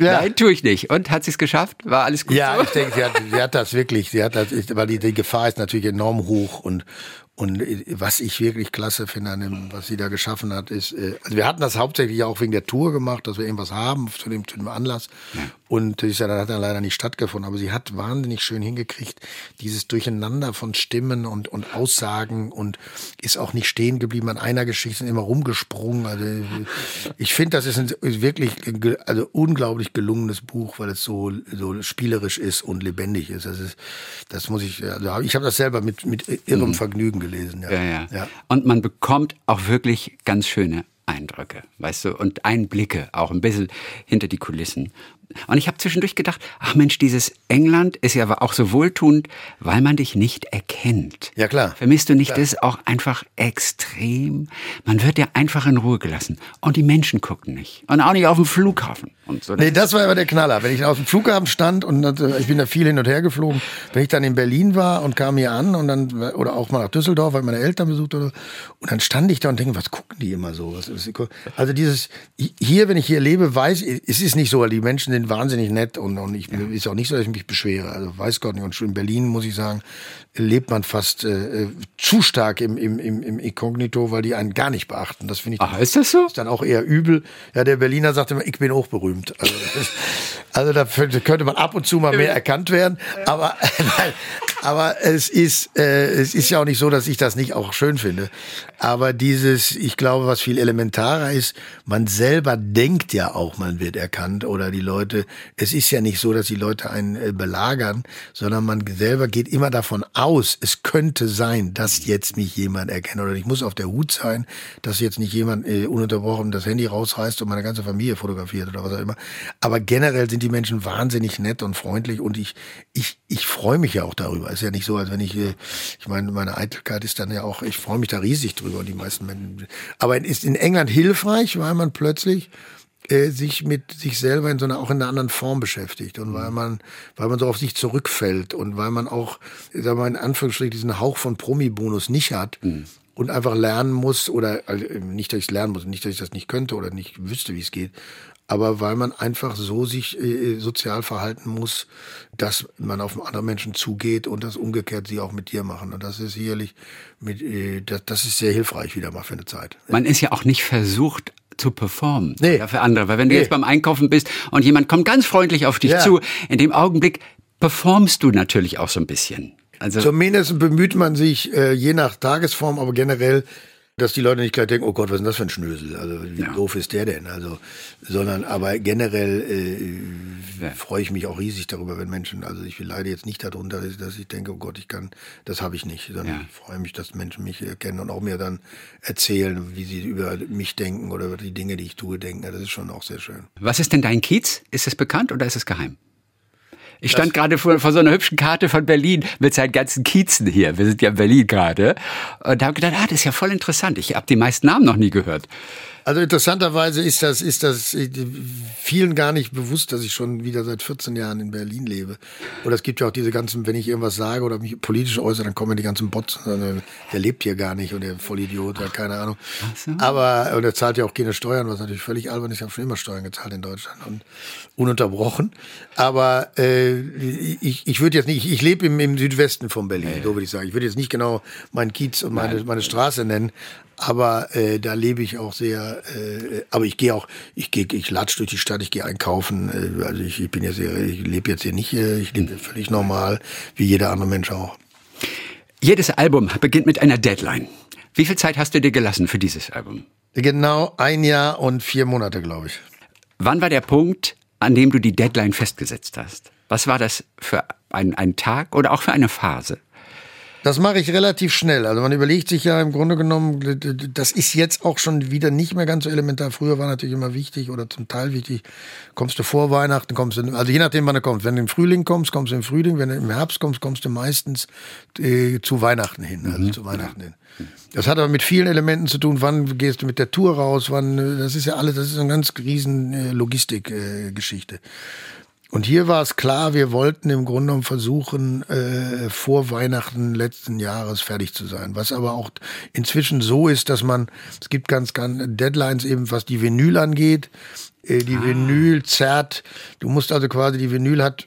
Ja. Nein, tue ich nicht. Und hat sie es geschafft? War alles gut? Ja, so? ich denke, sie hat, sie hat das wirklich. Sie hat das, weil die, die Gefahr ist natürlich enorm hoch und und äh, was ich wirklich klasse finde an dem, was sie da geschaffen hat, ist, äh, also wir hatten das hauptsächlich auch wegen der Tour gemacht, dass wir irgendwas haben zu dem, zu dem Anlass. Und das hat dann leider nicht stattgefunden. Aber sie hat wahnsinnig schön hingekriegt, dieses Durcheinander von Stimmen und, und Aussagen und ist auch nicht stehen geblieben an einer Geschichte, immer rumgesprungen. Also ich finde, das ist ein wirklich also unglaublich gelungenes Buch, weil es so, so spielerisch ist und lebendig ist. Das ist, das muss ich, also ich habe das selber mit, mit irrem mhm. Vergnügen gelesen gelesen. Ja. Ja, ja. ja. Und man bekommt auch wirklich ganz schöne Eindrücke, weißt du, und Einblicke auch ein bisschen hinter die Kulissen. Und ich habe zwischendurch gedacht, ach Mensch, dieses England ist ja aber auch so wohltuend, weil man dich nicht erkennt. Ja, klar. Vermisst du nicht klar. das auch einfach extrem? Man wird ja einfach in Ruhe gelassen. Und die Menschen gucken nicht. Und auch nicht auf dem Flughafen. Und so. Nee, das war aber der Knaller. Wenn ich auf dem Flughafen stand und ich bin da viel hin und her geflogen, wenn ich dann in Berlin war und kam hier an und dann, oder auch mal nach Düsseldorf, weil meine Eltern besucht oder, und dann stand ich da und denke, was gucken die immer so? Also dieses, hier, wenn ich hier lebe, weiß, es ist nicht so, weil die Menschen sind sind wahnsinnig nett und, und ich ja. ist auch nicht so, dass ich mich beschwere. Also weiß Gott nicht. Und schon in Berlin muss ich sagen, lebt man fast äh, zu stark im, im, im, im Inkognito, weil die einen gar nicht beachten. Das finde ich. Ach, ist das so? Ist dann auch eher übel. Ja, der Berliner sagt immer, ich bin hochberühmt. Also, also da könnte man ab und zu mal mehr erkannt werden. Aber, aber es ist, äh, es ist ja auch nicht so, dass ich das nicht auch schön finde. Aber dieses, ich glaube, was viel elementarer ist, man selber denkt ja auch, man wird erkannt oder die Leute, es ist ja nicht so, dass die Leute einen äh, belagern, sondern man selber geht immer davon aus, es könnte sein, dass jetzt mich jemand erkennt oder ich muss auf der Hut sein, dass jetzt nicht jemand äh, ununterbrochen das Handy rausreißt und meine ganze Familie fotografiert oder was auch immer. Aber generell sind die Menschen wahnsinnig nett und freundlich und ich, ich, ich freue mich ja auch darüber. Ist ja nicht so, als wenn ich, äh, ich meine, meine Eitelkeit ist dann ja auch, ich freue mich da riesig drüber und die meisten Menschen. Aber ist in England hilfreich, weil man plötzlich äh, sich mit sich selber in so einer auch in einer anderen Form beschäftigt und weil mhm. man weil man so auf sich zurückfällt und weil man auch sagen wir mal in Anführungsstrichen diesen Hauch von Promi-Bonus nicht hat mhm. und einfach lernen muss oder also nicht dass ich es lernen muss nicht dass ich das nicht könnte oder nicht wüsste wie es geht aber weil man einfach so sich äh, sozial verhalten muss, dass man auf andere Menschen zugeht und das umgekehrt sie auch mit dir machen. Und das ist sicherlich mit, äh, das, das ist sehr hilfreich wieder mal für eine Zeit. Man ist ja auch nicht versucht, zu performen nee. ja, für andere. Weil wenn du nee. jetzt beim Einkaufen bist und jemand kommt ganz freundlich auf dich ja. zu, in dem Augenblick performst du natürlich auch so ein bisschen. Also Zumindest bemüht man sich, äh, je nach Tagesform, aber generell dass die Leute nicht gleich denken, oh Gott, was ist denn das für ein Schnösel? Also wie ja. doof ist der denn? Also, sondern aber generell äh, ja. freue ich mich auch riesig darüber, wenn Menschen, also ich leide jetzt nicht darunter, dass ich denke, oh Gott, ich kann, das habe ich nicht, sondern ja. ich freue mich, dass Menschen mich kennen und auch mir dann erzählen, wie sie über mich denken oder über die Dinge, die ich tue, denken. Das ist schon auch sehr schön. Was ist denn dein Kiez? Ist es bekannt oder ist es geheim? Ich stand gerade vor, vor so einer hübschen Karte von Berlin mit seinen ganzen Kiezen hier. Wir sind ja in Berlin gerade. Und da habe gedacht, ah, das ist ja voll interessant. Ich habe die meisten Namen noch nie gehört. Also interessanterweise ist das, ist das vielen gar nicht bewusst, dass ich schon wieder seit 14 Jahren in Berlin lebe. Oder es gibt ja auch diese ganzen, wenn ich irgendwas sage oder mich politisch äußere, dann kommen die ganzen Bots. Der lebt hier gar nicht und der Vollidiot, ja, keine Ahnung. So. Aber, und er zahlt ja auch keine Steuern, was natürlich völlig albern ist. Ich habe schon immer Steuern gezahlt in Deutschland und ununterbrochen. Aber äh, ich, ich würde jetzt nicht, ich, lebe im, im Südwesten von Berlin, so würde ich sagen. Ich würde jetzt nicht genau meinen Kiez und meine, meine Straße nennen, aber äh, da lebe ich auch sehr. Äh, aber ich gehe auch, ich gehe, ich latsch durch die Stadt, ich gehe einkaufen. Äh, also ich, ich bin ja sehr, ich lebe jetzt hier nicht, äh, ich lebe völlig normal, wie jeder andere Mensch auch. Jedes Album beginnt mit einer Deadline. Wie viel Zeit hast du dir gelassen für dieses Album? Genau ein Jahr und vier Monate, glaube ich. Wann war der Punkt, an dem du die Deadline festgesetzt hast? Was war das für ein, ein Tag oder auch für eine Phase? Das mache ich relativ schnell. Also man überlegt sich ja im Grunde genommen, das ist jetzt auch schon wieder nicht mehr ganz so elementar. Früher war natürlich immer wichtig oder zum Teil wichtig. Kommst du vor Weihnachten, kommst du, also je nachdem, wann du kommst. Wenn du im Frühling kommst, kommst du im Frühling. Wenn du im Herbst kommst, kommst du meistens äh, zu Weihnachten hin. Also mhm. zu Weihnachten hin. Das hat aber mit vielen Elementen zu tun. Wann gehst du mit der Tour raus? Wann, äh, das ist ja alles, das ist eine ganz riesen äh, Logistikgeschichte. Äh, und hier war es klar, wir wollten im Grunde genommen versuchen, äh, vor Weihnachten letzten Jahres fertig zu sein. Was aber auch inzwischen so ist, dass man, es gibt ganz, ganz Deadlines eben, was die Vinyl angeht. Äh, die ah. Vinyl zerrt. Du musst also quasi, die Vinyl hat,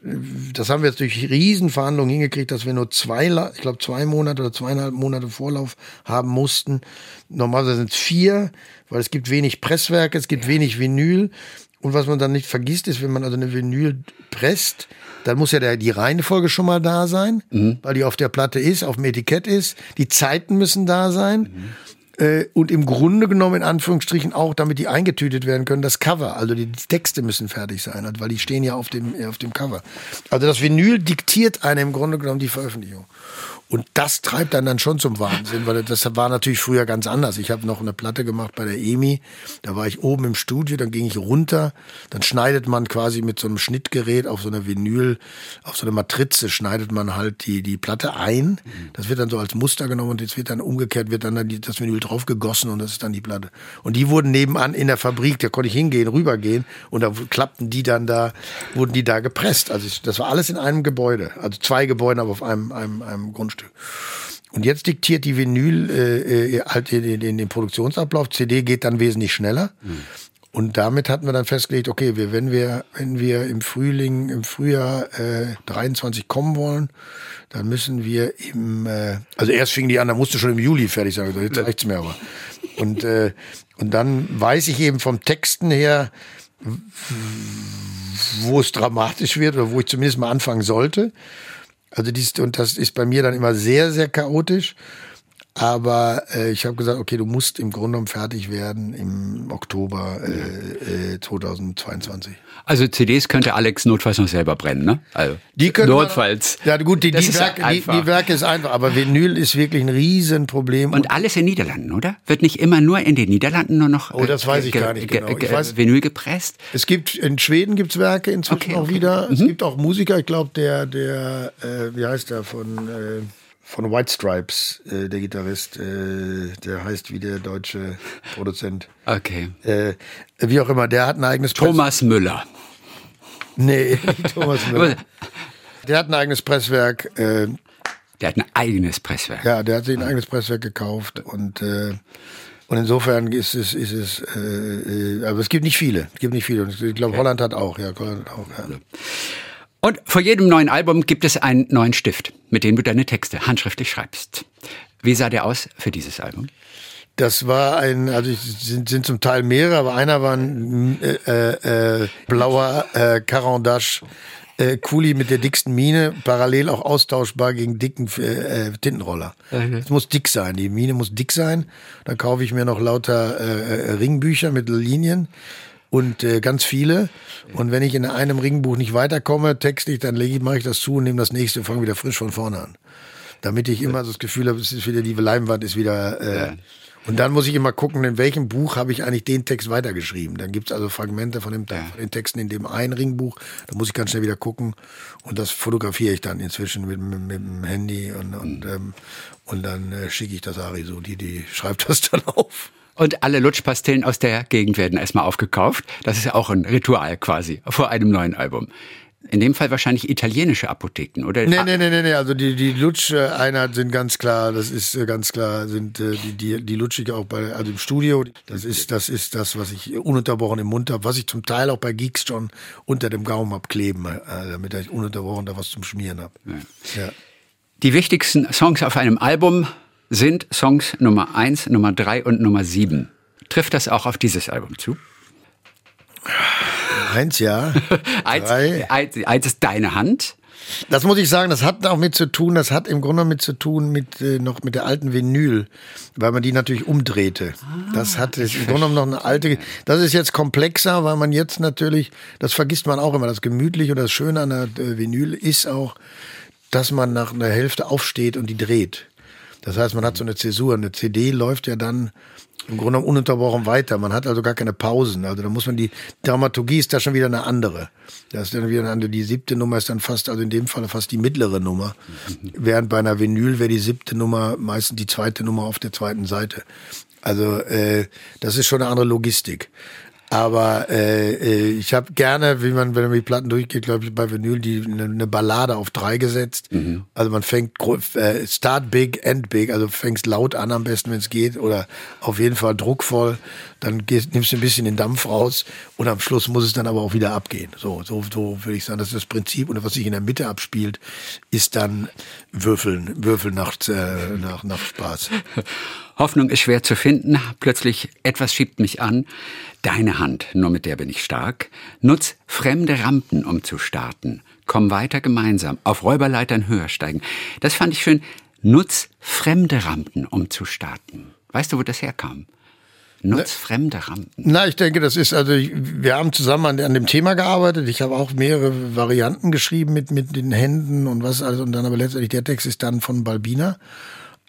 das haben wir jetzt durch Riesenverhandlungen hingekriegt, dass wir nur zwei, ich glaube zwei Monate oder zweieinhalb Monate Vorlauf haben mussten. Normalerweise sind es vier, weil es gibt wenig Presswerke, es gibt ja. wenig Vinyl. Und was man dann nicht vergisst, ist, wenn man also eine Vinyl presst, dann muss ja der, die Reihenfolge schon mal da sein, mhm. weil die auf der Platte ist, auf dem Etikett ist. Die Zeiten müssen da sein. Mhm. Äh, und im Grunde genommen, in Anführungsstrichen, auch, damit die eingetütet werden können, das Cover. Also die, die Texte müssen fertig sein, weil die stehen ja auf dem, auf dem Cover. Also das Vinyl diktiert einem im Grunde genommen die Veröffentlichung. Und das treibt dann dann schon zum Wahnsinn, weil das war natürlich früher ganz anders. Ich habe noch eine Platte gemacht bei der EMI. Da war ich oben im Studio, dann ging ich runter. Dann schneidet man quasi mit so einem Schnittgerät auf so einer Vinyl, auf so einer Matrize schneidet man halt die, die Platte ein. Das wird dann so als Muster genommen und jetzt wird dann umgekehrt, wird dann das Vinyl drauf gegossen und das ist dann die Platte. Und die wurden nebenan in der Fabrik, da konnte ich hingehen, rübergehen und da klappten die dann da, wurden die da gepresst. Also ich, das war alles in einem Gebäude. Also zwei Gebäude, aber auf einem, einem, einem Grundstück. Und jetzt diktiert die Vinyl äh, äh, halt den, den, den Produktionsablauf. CD geht dann wesentlich schneller. Mhm. Und damit hatten wir dann festgelegt, okay, wir, wenn wir, wenn wir im Frühling, im Frühjahr äh, 23 kommen wollen, dann müssen wir im, äh, also erst fing die an, da musste schon im Juli fertig sein, jetzt reicht's mir aber. Und, äh, und dann weiß ich eben vom Texten her, wo es dramatisch wird oder wo ich zumindest mal anfangen sollte. Also dies, und das ist bei mir dann immer sehr, sehr chaotisch. Aber äh, ich habe gesagt, okay, du musst im Grunde genommen fertig werden im Oktober äh, äh, 2022. Also CDs könnte Alex notfalls noch selber brennen, ne? Also Die können notfalls. ja gut, die, die, ist Werke, die, die Werke ist einfach, aber Vinyl ist wirklich ein Riesenproblem. Und alles in Niederlanden, oder? Wird nicht immer nur in den Niederlanden nur noch Oh, das weiß ich gar nicht ge- genau. Ich weiß- Vinyl gepresst? Es gibt in Schweden gibt's Werke inzwischen Okay, auch okay. Mhm. wieder. Es gibt auch Musiker. Ich glaube der der äh, wie heißt der von äh, von White Stripes, äh, der Gitarrist, äh, der heißt wie der deutsche Produzent. Okay. Äh, wie auch immer, der hat ein eigenes Press- Thomas Müller. Nee, Thomas Müller. Der hat ein eigenes Presswerk. Äh, Der hat ein eigenes Presswerk. ja, der hat sich ein eigenes Presswerk gekauft und äh, und insofern ist es ist es äh, äh, aber es gibt nicht viele, es gibt nicht viele. Und ich glaube Holland hat auch, ja, Holland hat auch. Ja. Und vor jedem neuen Album gibt es einen neuen Stift, mit dem du deine Texte handschriftlich schreibst. Wie sah der aus für dieses Album? Das war ein, also sind, sind zum Teil mehrere, aber einer war ein äh, äh, blauer äh, Caran d'Ache äh, Kuli mit der dicksten Mine, parallel auch austauschbar gegen dicken äh, äh, Tintenroller. Es muss dick sein, die Mine muss dick sein. Dann kaufe ich mir noch lauter äh, äh, Ringbücher mit Linien und äh, ganz viele. Und wenn ich in einem Ringbuch nicht weiterkomme, textlich, dann lege ich, mache ich das zu und nehme das nächste, fange wieder frisch von vorne an. Damit ich immer so das Gefühl habe, es ist wieder die Leinwand ist wieder. Äh, Und dann muss ich immer gucken, in welchem Buch habe ich eigentlich den Text weitergeschrieben. Dann gibt's also Fragmente von, dem, von den Texten in dem einen Ringbuch. Da muss ich ganz schnell wieder gucken. Und das fotografiere ich dann inzwischen mit, mit, mit dem Handy und, und, ähm, und dann äh, schicke ich das Ari so. Die, die schreibt das dann auf. Und alle Lutschpastillen aus der Gegend werden erstmal aufgekauft. Das ist ja auch ein Ritual quasi vor einem neuen Album. In dem Fall wahrscheinlich italienische Apotheken, oder? Nee, nee, nee, nee, nee. Also die, die Lutsch-Einheit sind ganz klar, das ist äh, ganz klar, sind äh, die, die, die Lutschige auch bei, also im Studio. Das ist, das ist das, was ich ununterbrochen im Mund habe, was ich zum Teil auch bei Geeks schon unter dem Gaumen hab kleben, äh, damit ich ununterbrochen da was zum Schmieren habe. Ja. Die wichtigsten Songs auf einem Album sind Songs Nummer 1, Nummer 3 und Nummer 7. Trifft das auch auf dieses Album zu? Eins, ja. Eins, eins, eins ist deine Hand. Das muss ich sagen, das hat auch mit zu tun, das hat im Grunde mit zu tun mit äh, noch mit der alten Vinyl, weil man die natürlich umdrehte. das hat im Grunde genommen noch eine alte. Das ist jetzt komplexer, weil man jetzt natürlich, das vergisst man auch immer, das gemütliche oder das Schöne an der äh, Vinyl ist auch, dass man nach einer Hälfte aufsteht und die dreht. Das heißt, man hat so eine Zäsur. Eine CD läuft ja dann im Grunde genommen ununterbrochen weiter. Man hat also gar keine Pausen. Also da muss man die Dramaturgie ist da schon wieder eine andere. Das ist dann wieder eine andere. Die siebte Nummer ist dann fast, also in dem Fall fast die mittlere Nummer. Während bei einer Vinyl wäre die siebte Nummer meistens die zweite Nummer auf der zweiten Seite. Also äh, das ist schon eine andere Logistik. Aber äh, äh, ich habe gerne, wie man, wenn man die Platten durchgeht, glaube ich, bei Vinyl die eine ne Ballade auf drei gesetzt. Also man fängt äh, Start big, end big, also fängst laut an am besten, wenn es geht, oder auf jeden Fall druckvoll. Dann gehst, nimmst du ein bisschen den Dampf raus und am Schluss muss es dann aber auch wieder abgehen. So, so, so würde ich sagen, das ist das Prinzip. Und was sich in der Mitte abspielt, ist dann Würfeln, Würfeln nach, äh, nach, nach Spaß. Hoffnung ist schwer zu finden. Plötzlich etwas schiebt mich an. Deine Hand, nur mit der bin ich stark. Nutz fremde Rampen, um zu starten. Komm weiter gemeinsam. Auf Räuberleitern höher steigen. Das fand ich schön. Nutz fremde Rampen, um zu starten. Weißt du, wo das herkam? Nutz fremde Rampen. Na, ich denke, das ist, also wir haben zusammen an, an dem Thema gearbeitet. Ich habe auch mehrere Varianten geschrieben mit, mit den Händen und was alles. Und dann aber letztendlich der Text ist dann von Balbina.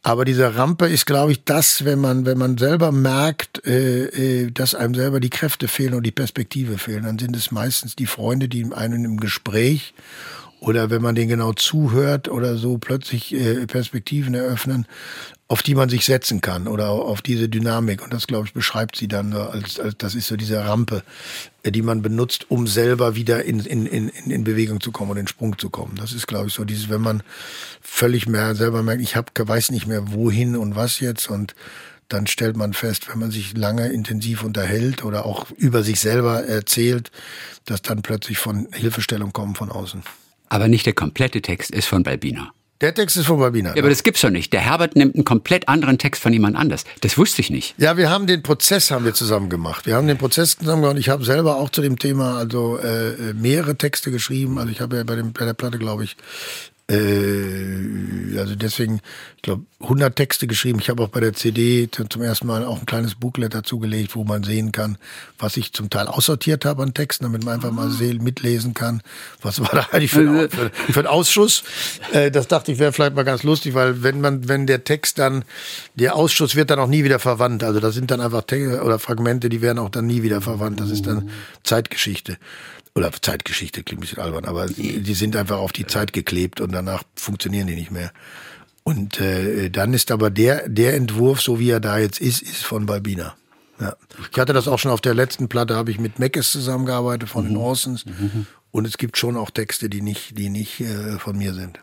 Aber diese Rampe ist, glaube ich, das, wenn man, wenn man selber merkt, äh, äh, dass einem selber die Kräfte fehlen und die Perspektive fehlen, dann sind es meistens die Freunde, die einen im Gespräch oder wenn man den genau zuhört oder so plötzlich äh, Perspektiven eröffnen, auf die man sich setzen kann oder auf diese Dynamik. Und das, glaube ich, beschreibt sie dann als, als das ist so diese Rampe, äh, die man benutzt, um selber wieder in, in, in, in Bewegung zu kommen und in Sprung zu kommen. Das ist, glaube ich, so dieses, wenn man völlig mehr selber merkt, ich hab, weiß nicht mehr wohin und was jetzt und dann stellt man fest, wenn man sich lange intensiv unterhält oder auch über sich selber erzählt, dass dann plötzlich von Hilfestellung kommen von außen. Aber nicht der komplette Text ist von Balbina. Der Text ist von Balbina. Ja, aber das gibt's doch nicht. Der Herbert nimmt einen komplett anderen Text von jemand anders. Das wusste ich nicht. Ja, wir haben den Prozess haben wir zusammen gemacht. Wir haben den Prozess zusammen gemacht. Ich habe selber auch zu dem Thema also äh, mehrere Texte geschrieben. Also ich habe ja bei, dem, bei der Platte, glaube ich, äh, also deswegen, ich glaube, 100 Texte geschrieben. Ich habe auch bei der CD zum ersten Mal auch ein kleines Booklet dazugelegt, wo man sehen kann, was ich zum Teil aussortiert habe an Texten, damit man einfach mal Ah. sehen, mitlesen kann. Was war da eigentlich für ein, für, für ein Ausschuss? Äh, das dachte ich wäre vielleicht mal ganz lustig, weil wenn man, wenn der Text dann, der Ausschuss wird dann auch nie wieder verwandt. Also das sind dann einfach Texte oder Fragmente, die werden auch dann nie wieder verwandt. Das ist dann Zeitgeschichte oder Zeitgeschichte klingt ein bisschen albern, aber die sind einfach auf die Zeit geklebt und danach funktionieren die nicht mehr. Und äh, dann ist aber der der Entwurf, so wie er da jetzt ist, ist von Balbina. Ja. Ich hatte das auch schon auf der letzten Platte, habe ich mit Meckes zusammengearbeitet von den Orsons. Und es gibt schon auch Texte, die nicht, die nicht äh, von mir sind.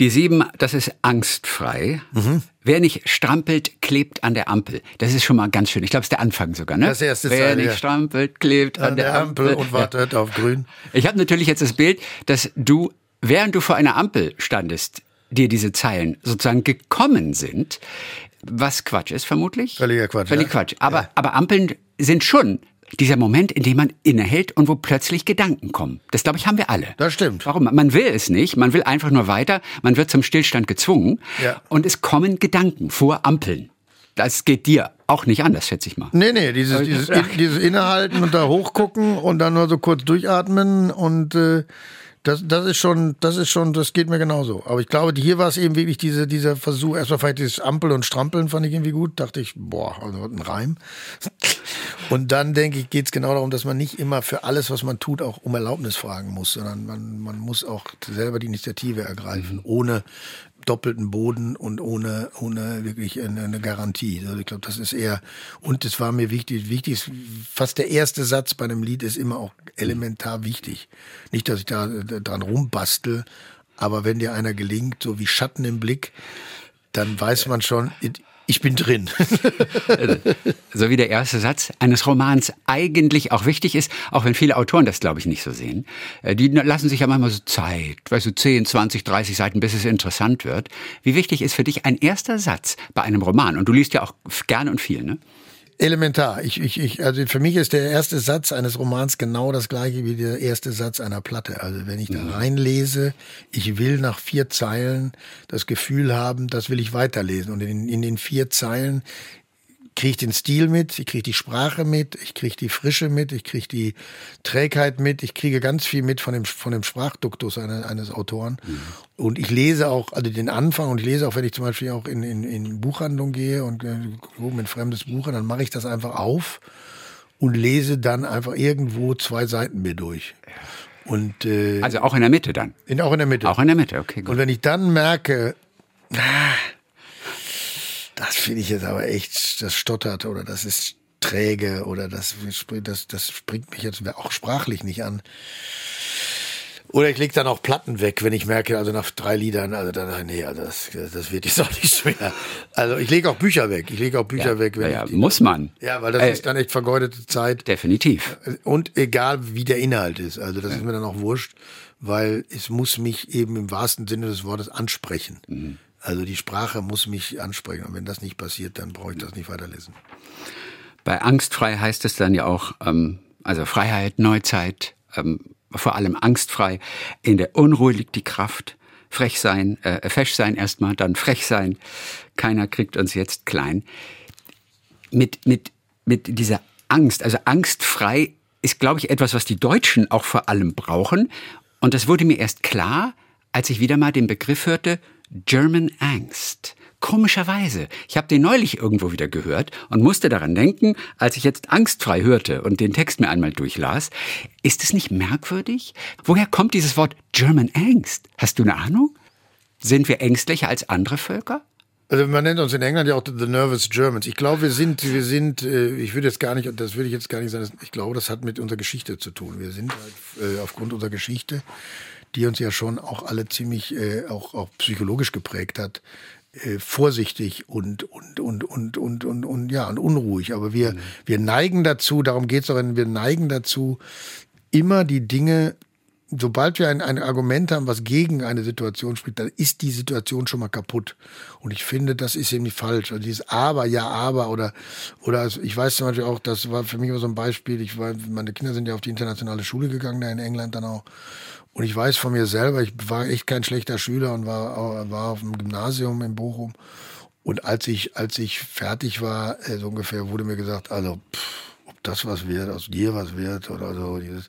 Die sieben, das ist angstfrei. Mhm. Wer nicht strampelt, klebt an der Ampel. Das ist schon mal ganz schön. Ich glaube, es ist der Anfang sogar, ne? Das erste Wer Zeile, nicht ja. strampelt, klebt an, An der Ampel und wartet auf grün. Ich habe natürlich jetzt das Bild, dass du, während du vor einer Ampel standest, dir diese Zeilen sozusagen gekommen sind. Was Quatsch ist, vermutlich? Völliger Quatsch, Völlig ja. Quatsch. Aber, Ja. aber Ampeln sind schon dieser Moment, in dem man innehält und wo plötzlich Gedanken kommen. Das, glaube ich, haben wir alle. Das stimmt. Warum? Man will es nicht. Man will einfach nur weiter. Man wird zum Stillstand gezwungen. Ja. Und es kommen Gedanken vor Ampeln. Das geht dir auch nicht anders, schätze ich mal. Nee, nee, dieses, dieses, dieses Innehalten und da hochgucken und dann nur so kurz durchatmen und äh, das, das ist schon, das ist schon, das geht mir genauso. Aber ich glaube, hier war es eben wirklich diese, dieser Versuch, erstmal vielleicht dieses Ampel und Strampeln fand ich irgendwie gut, dachte ich, boah, also ein Reim. Und dann denke ich, geht es genau darum, dass man nicht immer für alles, was man tut, auch um Erlaubnis fragen muss, sondern man, man muss auch selber die Initiative ergreifen, ohne doppelten Boden und ohne, ohne wirklich eine, Garantie. Also ich glaube, das ist eher, und es war mir wichtig, wichtig fast der erste Satz bei einem Lied ist immer auch elementar wichtig. Nicht, dass ich da dran rumbastel, aber wenn dir einer gelingt, so wie Schatten im Blick, dann weiß man schon, ich bin drin. So wie der erste Satz eines Romans eigentlich auch wichtig ist, auch wenn viele Autoren das, glaube ich, nicht so sehen. Äh, Die lassen sich ja manchmal so Zeit, weißt du, 10, 20, 30 Seiten, bis es interessant wird. Wie wichtig ist für dich ein erster Satz bei einem Roman? Und du liest ja auch gern und viel, ne? Elementar. Ich, ich, ich, also für mich ist der erste Satz eines Romans genau das gleiche wie der erste Satz einer Platte. Also wenn ich da reinlese, ich will nach vier Zeilen das Gefühl haben, das will ich weiterlesen. Und in, in den vier Zeilen kriege den Stil mit, ich kriege die Sprache mit, ich kriege die Frische mit, ich kriege die Trägheit mit, ich kriege ganz viel mit von dem, von dem Sprachduktus eines, eines Autoren. Und ich lese auch, also den Anfang und ich lese auch, wenn ich zum Beispiel auch in, in, in Buchhandlung gehe und äh, ein fremdes Buch an, dann mache ich das einfach auf und lese dann einfach irgendwo zwei Seiten mir durch. Und äh, Also auch in der Mitte dann. in, auch in der Mitte. Auch in der Mitte, okay, Und gut. wenn ich dann merke, ah, das finde ich jetzt aber echt, das stottert oder das ist träge oder das, das, das springt mich jetzt auch sprachlich nicht an. Oder ich lege dann auch Platten weg, wenn ich merke, also nach drei Liedern, also dann, nee, also das, das wird jetzt auch nicht mehr. Also ich lege auch Bücher weg. Ich lege auch Bücher Ja, weg, wenn ja, ich die, muss man. Ja, weil das Äh, ist dann echt vergeudete Zeit. Definitiv. Und egal wie der Inhalt ist. Also das ist mir dann auch wurscht, weil es muss mich eben im wahrsten Sinne des Wortes ansprechen. Mhm. Also die Sprache muss mich ansprechen. Und wenn das nicht passiert, dann brauche ich das nicht weiterlesen. Bei Angstfrei heißt es dann ja auch, ähm, also Freiheit, Neuzeit, ähm, vor allem angstfrei. In der Unruhe liegt die Kraft. Frech sein, äh, fesch sein erstmal, dann frech sein. Keiner kriegt uns jetzt klein. Mit, mit, mit dieser Angst, also angstfrei ist, glaube ich, etwas, was die Deutschen auch vor allem brauchen. Und das wurde mir erst klar, als ich wieder mal den Begriff hörte, German Angst. Komischerweise. Ich habe den neulich irgendwo wieder gehört und musste daran denken, als ich jetzt angstfrei hörte und den Text mir einmal durchlas. Ist es nicht merkwürdig? Woher kommt dieses Wort German Angst? Hast du eine Ahnung? Sind wir ängstlicher als andere Völker? Also man nennt uns in England ja auch the nervous Germans. Ich glaube, wir sind, wir sind, äh, ich würde jetzt gar nicht, das würde ich jetzt gar nicht sagen, ich glaube, das hat mit unserer Geschichte zu tun. Wir sind halt, äh, aufgrund unserer Geschichte, die uns ja schon auch alle ziemlich äh, auch, auch psychologisch geprägt hat, äh, vorsichtig und, und, und, und, und, und, und, ja, und unruhig. Aber wir, mhm. wir neigen dazu, darum geht es auch, wir neigen dazu, immer die Dinge sobald wir ein, ein Argument haben, was gegen eine Situation spricht, dann ist die Situation schon mal kaputt. Und ich finde, das ist irgendwie falsch. Also dieses Aber, ja, aber oder, oder also ich weiß zum Beispiel auch, das war für mich immer so ein Beispiel. Ich war, meine Kinder sind ja auf die internationale Schule gegangen, da in England dann auch. Und ich weiß von mir selber, ich war echt kein schlechter Schüler und war, war auf dem Gymnasium in Bochum. Und als ich, als ich fertig war, äh, so ungefähr, wurde mir gesagt, also, pff, das was wird, aus dir was wird oder so. Dieses,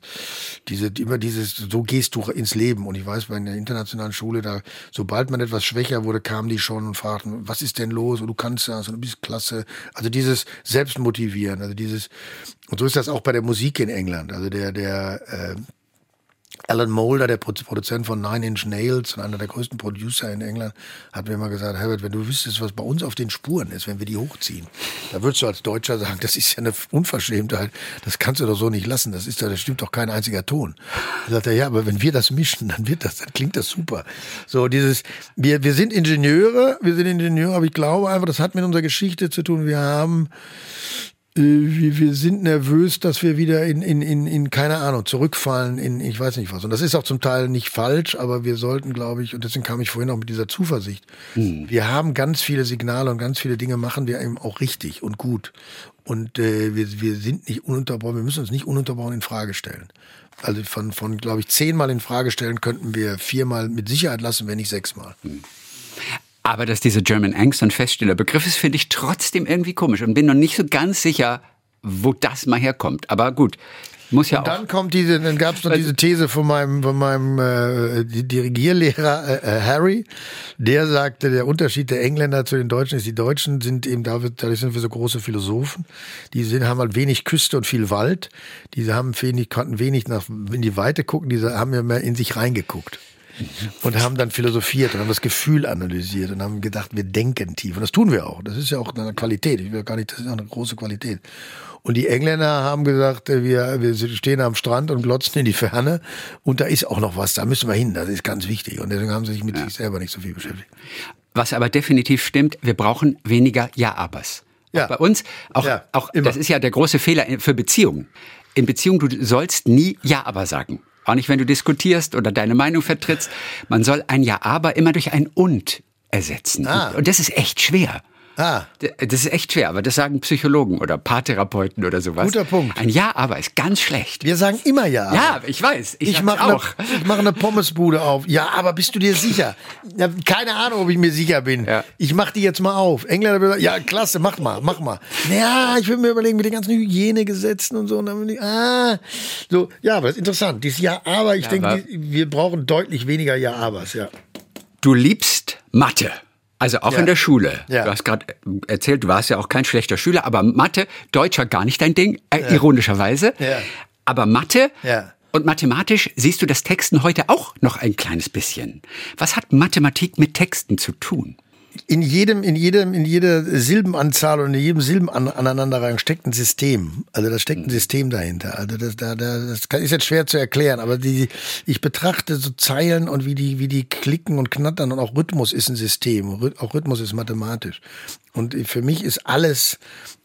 diese, immer dieses, so gehst du ins Leben. Und ich weiß, bei einer internationalen Schule, da, sobald man etwas schwächer wurde, kamen die schon und fragten, was ist denn los? Und du kannst das und du bist klasse. Also dieses Selbstmotivieren, also dieses, und so ist das auch bei der Musik in England. Also der, der, äh, Alan Moulder, der Produzent von Nine Inch Nails und einer der größten Producer in England, hat mir mal gesagt, Herbert, wenn du wüsstest, was bei uns auf den Spuren ist, wenn wir die hochziehen, da würdest du als Deutscher sagen, das ist ja eine Unverschämtheit, das kannst du doch so nicht lassen, das ist ja, das stimmt doch kein einziger Ton. Da sagt er, ja, aber wenn wir das mischen, dann wird das, dann klingt das super. So dieses, wir, wir sind Ingenieure, wir sind Ingenieure, aber ich glaube einfach, das hat mit unserer Geschichte zu tun. Wir haben äh, wir sind nervös, dass wir wieder in, in, in, in, keine Ahnung, zurückfallen in, ich weiß nicht was. Und das ist auch zum Teil nicht falsch, aber wir sollten, glaube ich, und deswegen kam ich vorhin auch mit dieser Zuversicht. Hm. Wir haben ganz viele Signale und ganz viele Dinge machen wir eben auch richtig und gut. Und äh, wir, wir sind nicht ununterbrochen, wir müssen uns nicht ununterbrochen in Frage stellen. Also von, von glaube ich, zehnmal in Frage stellen könnten wir viermal mit Sicherheit lassen, wenn nicht sechsmal. Hm. Aber dass diese German Angst ein feststehender Begriff ist, finde ich trotzdem irgendwie komisch und bin noch nicht so ganz sicher, wo das mal herkommt. Aber gut, muss ja und dann kommt diese, dann gab es noch diese These von meinem, von meinem äh, Dirigierlehrer äh, äh, Harry, der sagte, der Unterschied der Engländer zu den Deutschen ist, die Deutschen sind eben, dadurch sind wir so große Philosophen, die sind, haben halt wenig Küste und viel Wald, diese haben wenig, konnten wenig nach in die Weite gucken, diese haben ja mehr in sich reingeguckt und haben dann philosophiert und haben das Gefühl analysiert und haben gedacht, wir denken tief. Und das tun wir auch. Das ist ja auch eine Qualität. Ich will gar nicht, das ist auch eine große Qualität. Und die Engländer haben gesagt, wir, wir stehen am Strand und glotzen in die Ferne und da ist auch noch was, da müssen wir hin, das ist ganz wichtig. Und deswegen haben sie sich mit ja. sich selber nicht so viel beschäftigt. Was aber definitiv stimmt, wir brauchen weniger Ja-Abers. Ja. Bei uns, auch, ja, auch das ist ja der große Fehler für Beziehungen. In Beziehungen, du sollst nie Ja-Aber sagen. Auch nicht, wenn du diskutierst oder deine Meinung vertrittst. Man soll ein Ja, aber immer durch ein Und ersetzen. Ah. Und das ist echt schwer. Ah. Das ist echt schwer, aber das sagen Psychologen oder Paartherapeuten oder sowas. Guter Punkt. Ein Ja, aber ist ganz schlecht. Wir sagen immer Ja. Ja, ich weiß. Ich, ich mache auch. Eine, ich mache eine Pommesbude auf. Ja, aber bist du dir sicher? Ja, keine Ahnung, ob ich mir sicher bin. Ja. Ich mache die jetzt mal auf. Engländer sagen, ja, klasse, mach mal, mach mal. Ja, ich will mir überlegen, mit den ganzen Hygienegesetzen und so. Und dann ah, so, ja, aber das ist interessant. Dieses Ja, aber, ich ja, denke, wir brauchen deutlich weniger Ja, abers, ja. Du liebst Mathe. Also auch ja. in der Schule. Ja. Du hast gerade erzählt, du warst ja auch kein schlechter Schüler, aber Mathe, Deutscher gar nicht dein Ding, äh, ja. ironischerweise. Ja. Aber Mathe und mathematisch siehst du das Texten heute auch noch ein kleines bisschen. Was hat Mathematik mit Texten zu tun? In jedem, in jedem, in jeder Silbenanzahl und in jedem Silbenaneinanderreihung steckt ein System. Also da steckt ein mhm. System dahinter. Also das, da, das ist jetzt schwer zu erklären, aber die, ich betrachte so Zeilen und wie die, wie die klicken und knattern und auch Rhythmus ist ein System. Auch Rhythmus ist mathematisch. Und für mich ist alles,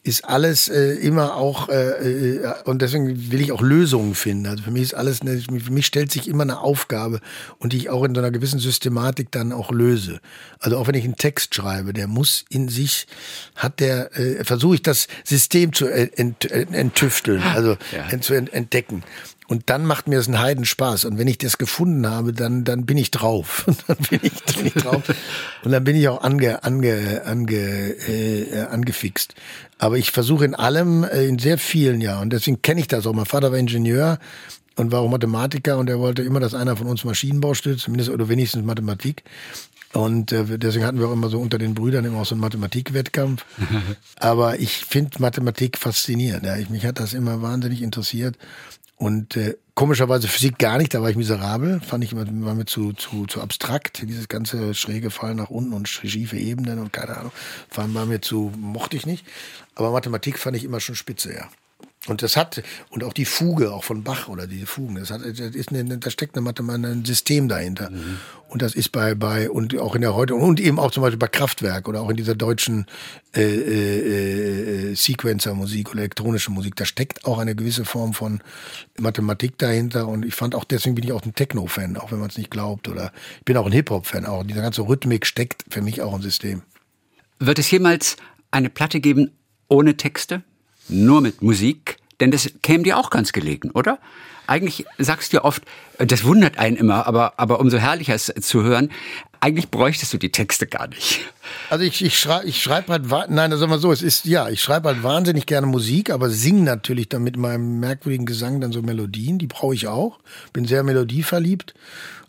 ist alles äh, immer auch, äh, äh, und deswegen will ich auch Lösungen finden. Also für mich ist alles, eine, für mich stellt sich immer eine Aufgabe und die ich auch in so einer gewissen Systematik dann auch löse. Also auch wenn ich einen Text schreibe, der muss in sich, hat der, äh, versuche ich das System zu ent, enttüfteln, also ja. zu entdecken. Und dann macht mir das einen Heidenspaß. Und wenn ich das gefunden habe, dann, dann bin ich drauf. dann bin ich, bin ich drauf. Und dann bin ich auch ange, ange, ange, äh, angefixt. Aber ich versuche in allem, äh, in sehr vielen, ja. Und deswegen kenne ich das auch. Mein Vater war Ingenieur und war auch Mathematiker und er wollte immer, dass einer von uns Maschinenbau studiert, zumindest oder wenigstens Mathematik. Und äh, deswegen hatten wir auch immer so unter den Brüdern immer auch so einen Mathematikwettkampf. Aber ich finde Mathematik faszinierend. Ja. Ich, mich hat das immer wahnsinnig interessiert. Und äh, komischerweise Physik gar nicht, da war ich miserabel, fand ich immer, war mir zu, zu, zu abstrakt, dieses ganze schräge Fallen nach unten und schiefe Ebenen und keine Ahnung, war mir zu, mochte ich nicht. Aber Mathematik fand ich immer schon spitze, ja. Und das hat, und auch die Fuge, auch von Bach oder diese Fugen, das hat, das ist eine, da steckt eine Mathematik, ein System dahinter. Mhm. Und das ist bei, bei, und auch in der heute, und eben auch zum Beispiel bei Kraftwerk oder auch in dieser deutschen äh, äh, äh, Sequencer-Musik oder elektronischen Musik, da steckt auch eine gewisse Form von Mathematik dahinter. Und ich fand auch, deswegen bin ich auch ein Techno-Fan, auch wenn man es nicht glaubt. Oder ich bin auch ein Hip-Hop-Fan, auch. Diese ganze Rhythmik steckt für mich auch im System. Wird es jemals eine Platte geben ohne Texte? Nur mit Musik? Denn das käme dir auch ganz gelegen, oder? Eigentlich sagst du ja oft, das wundert einen immer, aber, aber umso herrlicher ist zu hören, eigentlich bräuchtest du die Texte gar nicht. Also ich, ich schreibe ich schreib halt, nein, sagen wir so, es ist, ja, ich schreibe halt wahnsinnig gerne Musik, aber singe natürlich dann mit meinem merkwürdigen Gesang dann so Melodien, die brauche ich auch. Bin sehr melodieverliebt.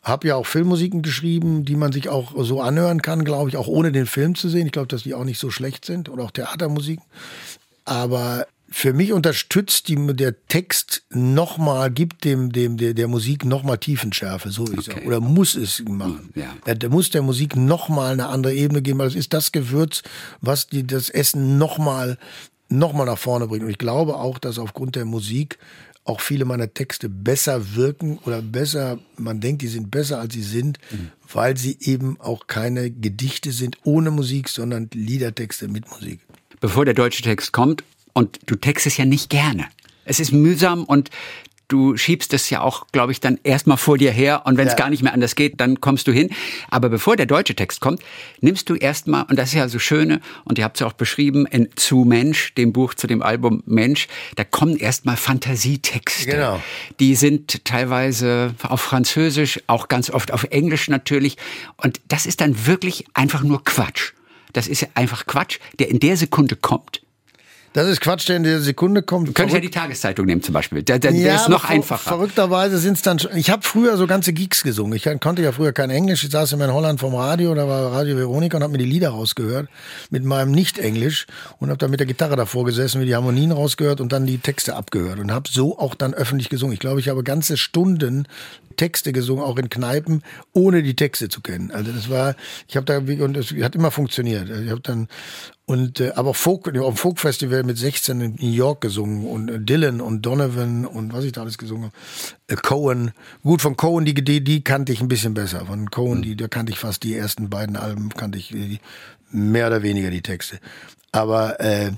Hab ja auch Filmmusiken geschrieben, die man sich auch so anhören kann, glaube ich, auch ohne den Film zu sehen. Ich glaube, dass die auch nicht so schlecht sind oder auch Theatermusiken. Aber für mich unterstützt die, der Text nochmal, gibt dem, dem, der, der Musik nochmal Tiefenschärfe, so wie ich okay. sage. Oder muss es machen. Ja. Der muss der Musik nochmal eine andere Ebene geben, weil es ist das Gewürz, was die, das Essen nochmal noch mal nach vorne bringt. Und ich glaube auch, dass aufgrund der Musik auch viele meiner Texte besser wirken oder besser, man denkt, die sind besser als sie sind, mhm. weil sie eben auch keine Gedichte sind ohne Musik, sondern Liedertexte mit Musik. Bevor der deutsche Text kommt, und du textest ja nicht gerne. Es ist mühsam und du schiebst es ja auch, glaube ich, dann erstmal vor dir her und wenn es ja. gar nicht mehr anders geht, dann kommst du hin. Aber bevor der deutsche Text kommt, nimmst du erstmal, und das ist ja so schöne, und ihr habt es ja auch beschrieben, in Zu Mensch, dem Buch zu dem Album Mensch, da kommen erstmal Fantasietexte. Genau. Die sind teilweise auf Französisch, auch ganz oft auf Englisch natürlich. Und das ist dann wirklich einfach nur Quatsch. Das ist ja einfach Quatsch, der in der Sekunde kommt das ist Quatsch, der in der Sekunde kommt. Du könntest ja die Tageszeitung nehmen zum Beispiel. Der, der, ja, ist noch einfacher. Verrückterweise sind es dann schon. Ich habe früher so ganze Geeks gesungen. Ich konnte ja früher kein Englisch. Ich saß immer in Holland vom Radio, da war Radio Veronika und habe mir die Lieder rausgehört mit meinem Nicht-Englisch und habe dann mit der Gitarre davor gesessen, mir die Harmonien rausgehört und dann die Texte abgehört und habe so auch dann öffentlich gesungen. Ich glaube, ich habe ganze Stunden Texte gesungen, auch in Kneipen, ohne die Texte zu kennen. Also das war, ich habe da und es hat immer funktioniert. Ich habe dann und äh, aber Folk, auf dem Folk-Festival mit 16 in New York gesungen und äh, Dylan und Donovan und was ich da alles gesungen habe. Äh, Cohen. Gut, von Cohen, die, die, die kannte ich ein bisschen besser. Von Cohen, mhm. die, da kannte ich fast die ersten beiden Alben, kannte ich die, mehr oder weniger die Texte. Aber äh,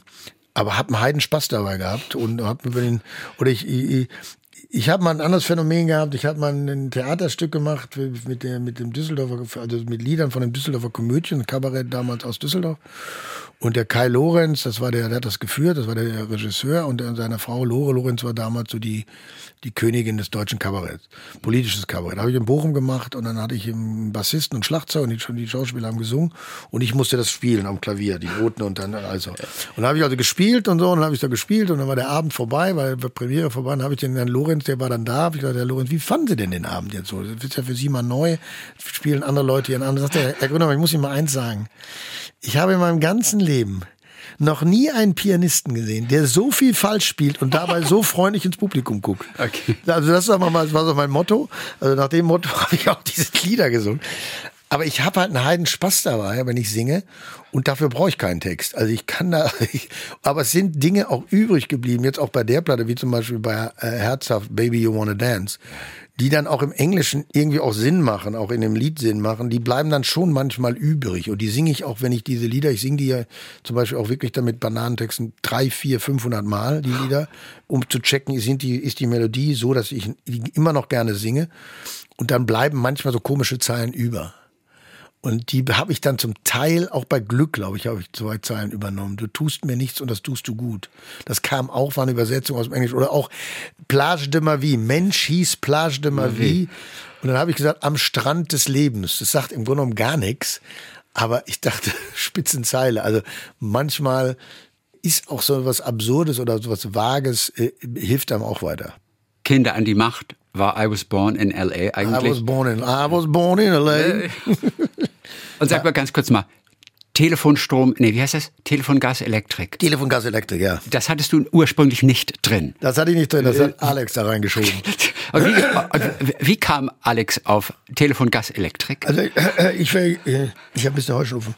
aber hab einen Heiden Spaß dabei gehabt und hab über den oder ich, ich, ich habe mal ein anderes Phänomen gehabt. Ich habe mal ein Theaterstück gemacht mit, der, mit dem Düsseldorfer, also mit Liedern von dem Düsseldorfer Komödien, Kabarett damals aus Düsseldorf. Und der Kai Lorenz, das war der, der hat das geführt, das war der Regisseur und seine Frau Lore Lorenz war damals so die, die Königin des deutschen Kabaretts, politisches Kabarett. Habe ich in Bochum gemacht und dann hatte ich einen Bassisten und Schlagzeug und die, die Schauspieler haben gesungen und ich musste das spielen am Klavier, die Noten und dann also. Und dann habe ich also gespielt und so und dann habe ich da gespielt und dann war der Abend vorbei, weil Premiere vorbei, dann habe ich den Herrn Lorenz, der war dann da, habe ich gesagt, Herr Lorenz, wie fanden Sie denn den Abend jetzt so? Das ist ja für Sie mal neu, spielen andere Leute ihren Abend. Sagt der Herr Gründer, ich muss Ihnen mal eins sagen. Ich habe in meinem ganzen Leben noch nie einen Pianisten gesehen, der so viel falsch spielt und dabei so freundlich ins Publikum guckt. Okay. Also das war, mal, das war so mein Motto. Also nach dem Motto habe ich auch diese Lieder gesungen. Aber ich habe halt einen heiden Spaß dabei, wenn ich singe. Und dafür brauche ich keinen Text. Also ich kann da, ich, aber es sind Dinge auch übrig geblieben, jetzt auch bei der Platte, wie zum Beispiel bei äh, Herzhaft Baby You Wanna Dance die dann auch im Englischen irgendwie auch Sinn machen, auch in dem Lied Sinn machen, die bleiben dann schon manchmal übrig. Und die singe ich auch, wenn ich diese Lieder, ich singe die ja zum Beispiel auch wirklich dann mit Bananentexten drei, vier, 500 Mal, die Lieder, um zu checken, sind die, ist die Melodie so, dass ich die immer noch gerne singe. Und dann bleiben manchmal so komische Zeilen über. Und die habe ich dann zum Teil, auch bei Glück, glaube ich, habe ich zwei Zeilen übernommen. Du tust mir nichts und das tust du gut. Das kam auch, war eine Übersetzung aus dem Englisch. Oder auch Plage de ma vie. Mensch hieß Plage de ma vie. Und dann habe ich gesagt, am Strand des Lebens. Das sagt im Grunde genommen gar nichts. Aber ich dachte, Spitzenzeile. Also manchmal ist auch so was Absurdes oder so was Vages, äh, hilft einem auch weiter. Kinder an die Macht war I was born in LA eigentlich. I was born in, I was born in LA. Und sag mal ganz kurz mal, Telefonstrom, nee, wie heißt das? Telefongas Elektrik. Telefongas Elektrik, ja. Das hattest du ursprünglich nicht drin. Das hatte ich nicht drin, das hat Alex da reingeschoben. wie, wie, kam Alex auf Telefongas Elektrik? Also äh, ich, äh, ich habe ein bisschen Heuschnupfen.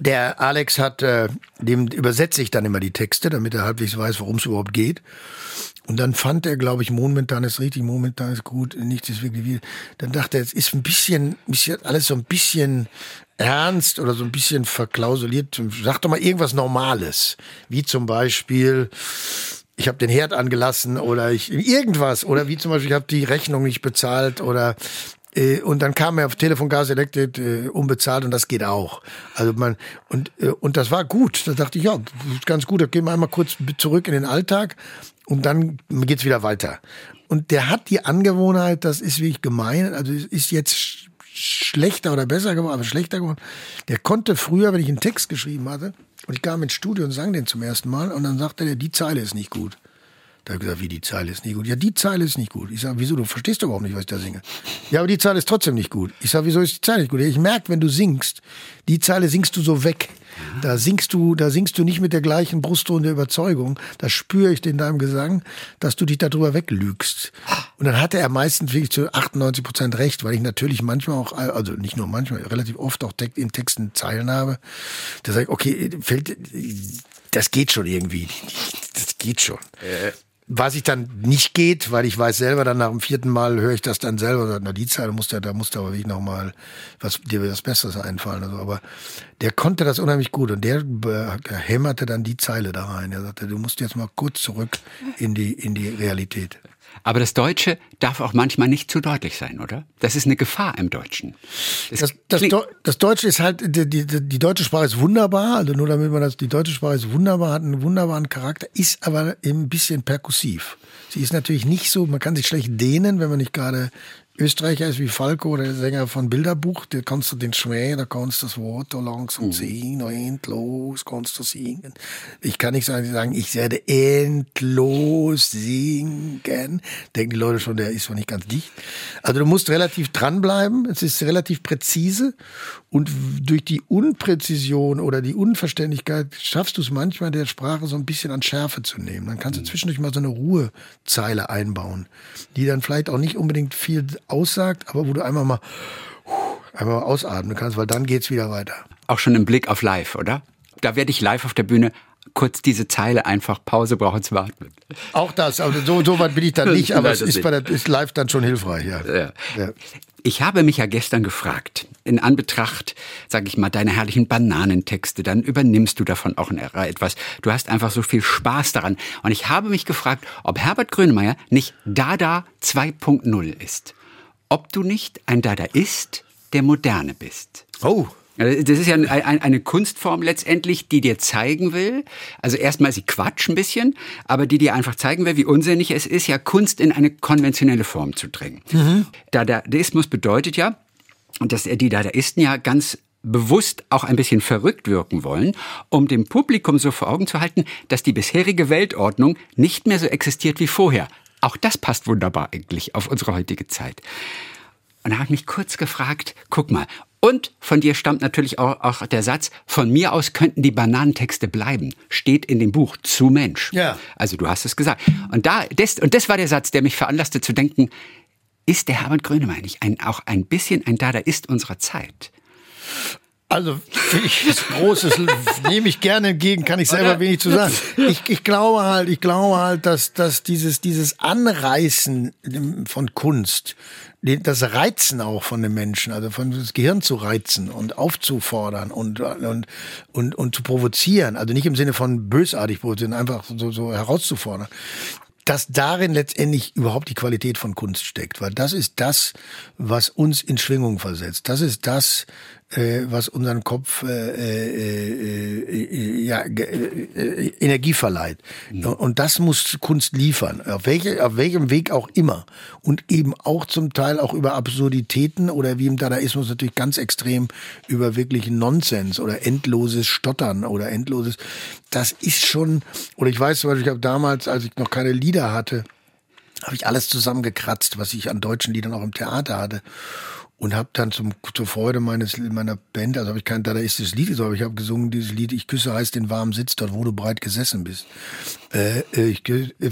der Alex hat, äh, dem übersetze ich dann immer die Texte, damit er halbwegs weiß, worum es überhaupt geht. Und dann fand er, glaube ich, momentan ist richtig, momentan ist gut, nichts ist wirklich wie. Dann dachte er, es ist ein bisschen, bisschen alles so ein bisschen ernst oder so ein bisschen verklausuliert. Sag doch mal irgendwas Normales, wie zum Beispiel ich habe den Herd angelassen oder ich irgendwas oder wie zum Beispiel ich habe die Rechnung nicht bezahlt oder äh, und dann kam er auf Telefon, Gas, Elektrik äh, unbezahlt und das geht auch. Also man und äh, und das war gut. Da dachte ich ja, ganz gut. Da gehen wir einmal kurz zurück in den Alltag und dann geht's wieder weiter. Und der hat die Angewohnheit, das ist wirklich gemein, also ist jetzt schlechter oder besser geworden, aber schlechter geworden. Der konnte früher, wenn ich einen Text geschrieben hatte, und ich kam ins Studio und sang den zum ersten Mal, und dann sagte er, die Zeile ist nicht gut. Da habe ich gesagt, wie die Zeile ist nicht gut? Ja, die Zeile ist nicht gut. Ich sage, wieso? Du verstehst doch überhaupt nicht, was ich da singe. Ja, aber die Zeile ist trotzdem nicht gut. Ich sage, wieso ist die Zeile nicht gut? Ich merke, wenn du singst, die Zeile singst du so weg. Da singst du, da singst du nicht mit der gleichen Brustton der Überzeugung. Da spüre ich in deinem Gesang, dass du dich darüber weglügst. Und dann hatte er meistens wirklich zu 98 Prozent recht, weil ich natürlich manchmal auch, also nicht nur manchmal, relativ oft auch in Texten Zeilen habe. Da sage ich, okay, fällt, das geht schon irgendwie. Das geht schon. Äh. Was ich dann nicht geht, weil ich weiß selber, dann nach dem vierten Mal höre ich das dann selber, na die Zeile muss der, da muss der aber wirklich nochmal was, dir was Besseres einfallen. Also, aber der konnte das unheimlich gut und der, der hämmerte dann die Zeile da rein. Er sagte, du musst jetzt mal kurz zurück in die, in die Realität. Aber das Deutsche darf auch manchmal nicht zu deutlich sein, oder? Das ist eine Gefahr im Deutschen. Das, das, das, das Deutsche ist halt, die, die, die, deutsche Sprache ist wunderbar, also nur damit man das, die deutsche Sprache ist wunderbar, hat einen wunderbaren Charakter, ist aber ein bisschen perkussiv. Sie ist natürlich nicht so, man kann sich schlecht dehnen, wenn man nicht gerade Österreicher ist wie Falco, der Sänger von Bilderbuch, da kannst du den Schmäh, da kannst du das Wort so langsam mhm. ziehen, endlos kannst du singen. Ich kann nicht sagen, ich werde endlos singen. Denken die Leute schon, der ist zwar nicht ganz dicht. Also du musst relativ dranbleiben, es ist relativ präzise und durch die Unpräzision oder die Unverständlichkeit schaffst du es manchmal der Sprache so ein bisschen an Schärfe zu nehmen. Dann kannst du mhm. zwischendurch mal so eine Ruhezeile einbauen, die dann vielleicht auch nicht unbedingt viel aussagt, aber wo du einmal mal einmal ausatmen kannst, weil dann geht's wieder weiter. Auch schon im Blick auf live, oder? Da werde ich live auf der Bühne kurz diese Zeile einfach Pause brauchen zum Atmen. Auch das, aber so, so weit bin ich dann nicht, aber es ist, bei der, ist live dann schon hilfreich. Ja. ja. ja. Ich habe mich ja gestern gefragt, in Anbetracht, sage ich mal, deiner herrlichen Bananentexte, dann übernimmst du davon auch etwas. Du hast einfach so viel Spaß daran. Und ich habe mich gefragt, ob Herbert Grönemeyer nicht Dada 2.0 ist ob du nicht ein Dadaist der Moderne bist. Oh. Das ist ja eine Kunstform letztendlich, die dir zeigen will, also erstmal sie Quatsch ein bisschen, aber die dir einfach zeigen will, wie unsinnig es ist, ja Kunst in eine konventionelle Form zu drängen. Mhm. Dadaismus bedeutet ja, dass die Dadaisten ja ganz bewusst auch ein bisschen verrückt wirken wollen, um dem Publikum so vor Augen zu halten, dass die bisherige Weltordnung nicht mehr so existiert wie vorher. Auch das passt wunderbar eigentlich auf unsere heutige Zeit. Und da habe ich mich kurz gefragt, guck mal, und von dir stammt natürlich auch, auch, der Satz, von mir aus könnten die Bananentexte bleiben. Steht in dem Buch zu Mensch. Ja. Also du hast es gesagt. Und, da, das, und das war der Satz, der mich veranlasste zu denken, ist der Herbert Grönemeyer nicht ein, auch ein bisschen ein Dadaist unserer Zeit? Also ich das Großes nehme ich gerne entgegen, kann ich selber Oder? wenig zu sagen. Ich, ich glaube halt, ich glaube halt, dass, dass dieses, dieses Anreißen von Kunst, das Reizen auch von den Menschen, also von das Gehirn zu reizen und aufzufordern und, und, und, und zu provozieren, also nicht im Sinne von bösartig provozieren, einfach so, so herauszufordern dass darin letztendlich überhaupt die Qualität von Kunst steckt, weil das ist das, was uns in Schwingung versetzt. Das ist das, äh, was unseren Kopf äh, äh, äh, ja, äh, Energie verleiht. Mhm. Und das muss Kunst liefern, auf, welche, auf welchem Weg auch immer. Und eben auch zum Teil auch über Absurditäten oder wie im Dadaismus natürlich ganz extrem über wirklich Nonsens oder endloses Stottern oder endloses. Das ist schon, oder ich weiß zum Beispiel, ich habe damals, als ich noch keine Lieder hatte, habe ich alles zusammengekratzt, was ich an deutschen Liedern auch im Theater hatte und habe dann zum, zur Freude meines meiner Band, also habe ich kein dadaistisches Lied gesungen, aber ich habe gesungen dieses Lied Ich küsse heißt den warmen Sitz dort, wo du breit gesessen bist. Äh, äh ich,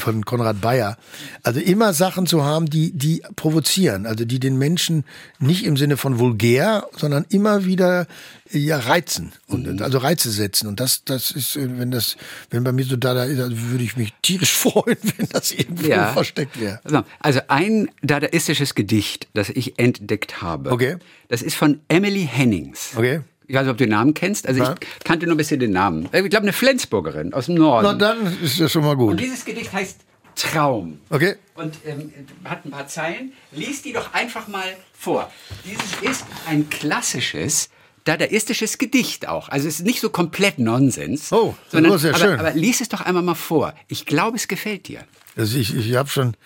von Konrad Bayer. Also immer Sachen zu haben, die die provozieren, also die den Menschen nicht im Sinne von vulgär, sondern immer wieder ja reizen und mhm. also Reize setzen und das das ist wenn das wenn bei mir so da ist würde ich mich tierisch freuen wenn das irgendwo ja. versteckt wäre also ein dadaistisches Gedicht das ich entdeckt habe okay das ist von Emily Hennings okay ich weiß nicht, ob du den Namen kennst. Also ja. ich kannte nur ein bisschen den Namen. Ich glaube, eine Flensburgerin aus dem Norden. Na, dann ist das schon mal gut. Und dieses Gedicht heißt Traum. Okay. Und ähm, hat ein paar Zeilen. Lies die doch einfach mal vor. Dieses ist ein klassisches dadaistisches Gedicht auch. Also es ist nicht so komplett Nonsens. Oh, das sondern, ist ja aber, schön. Aber lies es doch einmal mal vor. Ich glaube, es gefällt dir. Also ich, ich habe schon.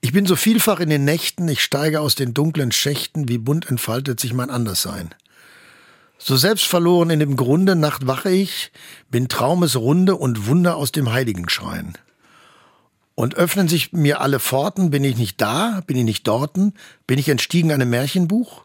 Ich bin so vielfach in den Nächten, ich steige aus den dunklen Schächten, wie bunt entfaltet sich mein Anderssein. So selbstverloren in dem Grunde, Nacht wache ich, bin Traumes Runde und Wunder aus dem Heiligenschrein. Und öffnen sich mir alle Pforten, bin ich nicht da, bin ich nicht dorten, bin ich entstiegen einem Märchenbuch?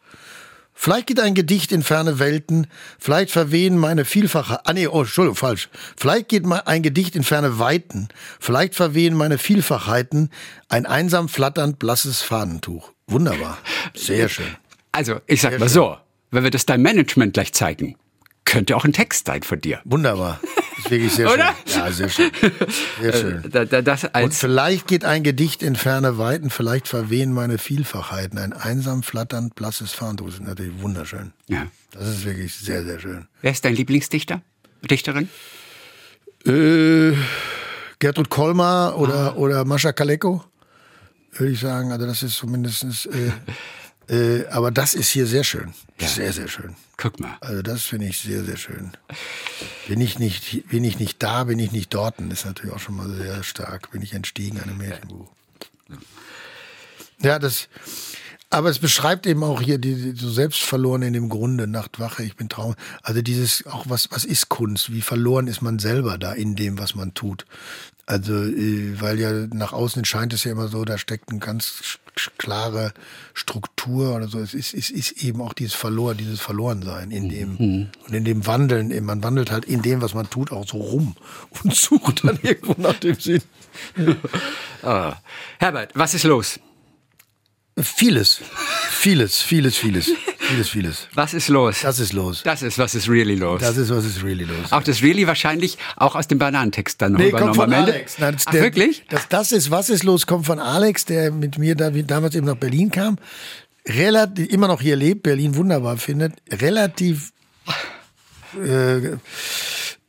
Vielleicht geht ein Gedicht in ferne Welten, vielleicht verwehen meine vielfache, ah nee, oh, Entschuldigung, falsch. Vielleicht geht ein Gedicht in ferne Weiten, vielleicht verwehen meine Vielfachheiten, ein einsam flatternd blasses Fahnentuch. Wunderbar. Sehr schön. Also, ich sag Sehr mal schön. so, wenn wir das deinem Management gleich zeigen, könnte auch ein Text sein von dir. Wunderbar. Das ist wirklich sehr Oder? schön. Ja, sehr schön. Sehr schön. Äh, da, da, das als Und vielleicht geht ein Gedicht in ferne Weiten, vielleicht verwehen meine Vielfachheiten. Ein einsam flatternd blasses Das ist natürlich wunderschön. Ja. Das ist wirklich sehr, sehr schön. Wer ist dein Lieblingsdichter? Dichterin? Äh, Gertrud Kolmar oder, ah. oder Mascha Kaleko, würde ich sagen. Also das ist zumindest... Äh, äh, aber das ist hier sehr schön. Ja. Sehr, sehr schön. Guck mal. Also das finde ich sehr, sehr schön. Bin ich nicht, bin ich nicht da, bin ich nicht dort, ist natürlich auch schon mal sehr stark. Bin ich entstiegen einem Märchenbuch. Ja, das, aber es beschreibt eben auch hier die, die so selbstverloren in dem Grunde, Nachtwache, ich bin Traum. Also dieses, auch was, was ist Kunst? Wie verloren ist man selber da in dem, was man tut? Also, äh, weil ja nach außen scheint es ja immer so, da steckt eine ganz klare Struktur oder so. Es ist, es ist eben auch dieses Verloren, dieses Verlorensein in dem mhm. und in dem Wandeln. Man wandelt halt in dem, was man tut, auch so rum und sucht dann irgendwo nach dem Sinn. oh. Herbert, was ist los? Vieles. Vieles, vieles, vieles. Vieles, vieles. Was ist los? Das ist los. Das ist, was ist really los. Das ist, was ist really los. Auch das really wahrscheinlich auch aus dem Bananentext dann nee, kommt von Alex. Nein, Ach, der, wirklich? Das, das ist, was ist los, kommt von Alex, der mit mir da, damals eben nach Berlin kam. Relativ, immer noch hier lebt, Berlin wunderbar findet. Relativ, äh,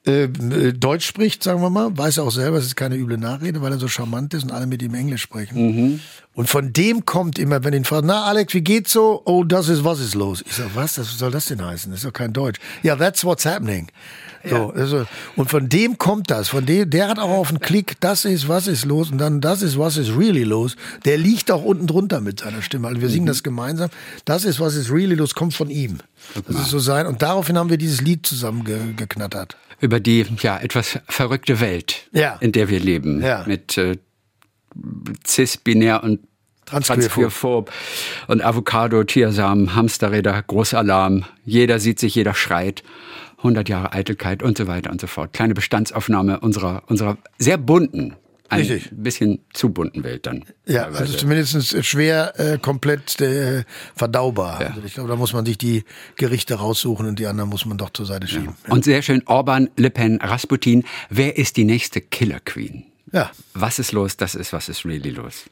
äh, Deutsch spricht, sagen wir mal, weiß auch selber, es ist keine üble Nachrede, weil er so charmant ist und alle mit ihm Englisch sprechen. Mhm. Und von dem kommt immer, wenn ihn fragt, na Alex, wie geht's so? Oh, das ist, was ist los? Ich sag, was, was soll das denn heißen? Das ist doch kein Deutsch. Ja, that's what's happening. So, ja. also, und von dem kommt das. Von dem, der hat auch auf den Klick, das ist, was ist los? Und dann, das ist, was ist really los? Der liegt auch unten drunter mit seiner Stimme. Also wir singen mhm. das gemeinsam. Das ist, was ist really los, kommt von ihm. Das ist so sein. Und daraufhin haben wir dieses Lied zusammen ge geknattert über die ja etwas verrückte Welt, ja. in der wir leben, ja. mit äh, cis-binär und Transqueerphob und Avocado, Tiersamen, Hamsterräder, Großalarm. Jeder sieht sich, jeder schreit. 100 Jahre Eitelkeit und so weiter und so fort. Kleine Bestandsaufnahme unserer, unserer sehr bunten ein Richtig. bisschen zu bunten Welt dann. Ja, teilweise. also zumindest schwer äh, komplett äh, verdaubar. Ja. Also ich glaube, da muss man sich die Gerichte raussuchen und die anderen muss man doch zur Seite schieben. Ja. Ja. Und sehr schön, Orban, Le Pen, Rasputin. Wer ist die nächste Killer Queen? Ja. Was ist los? Das ist, was ist really los?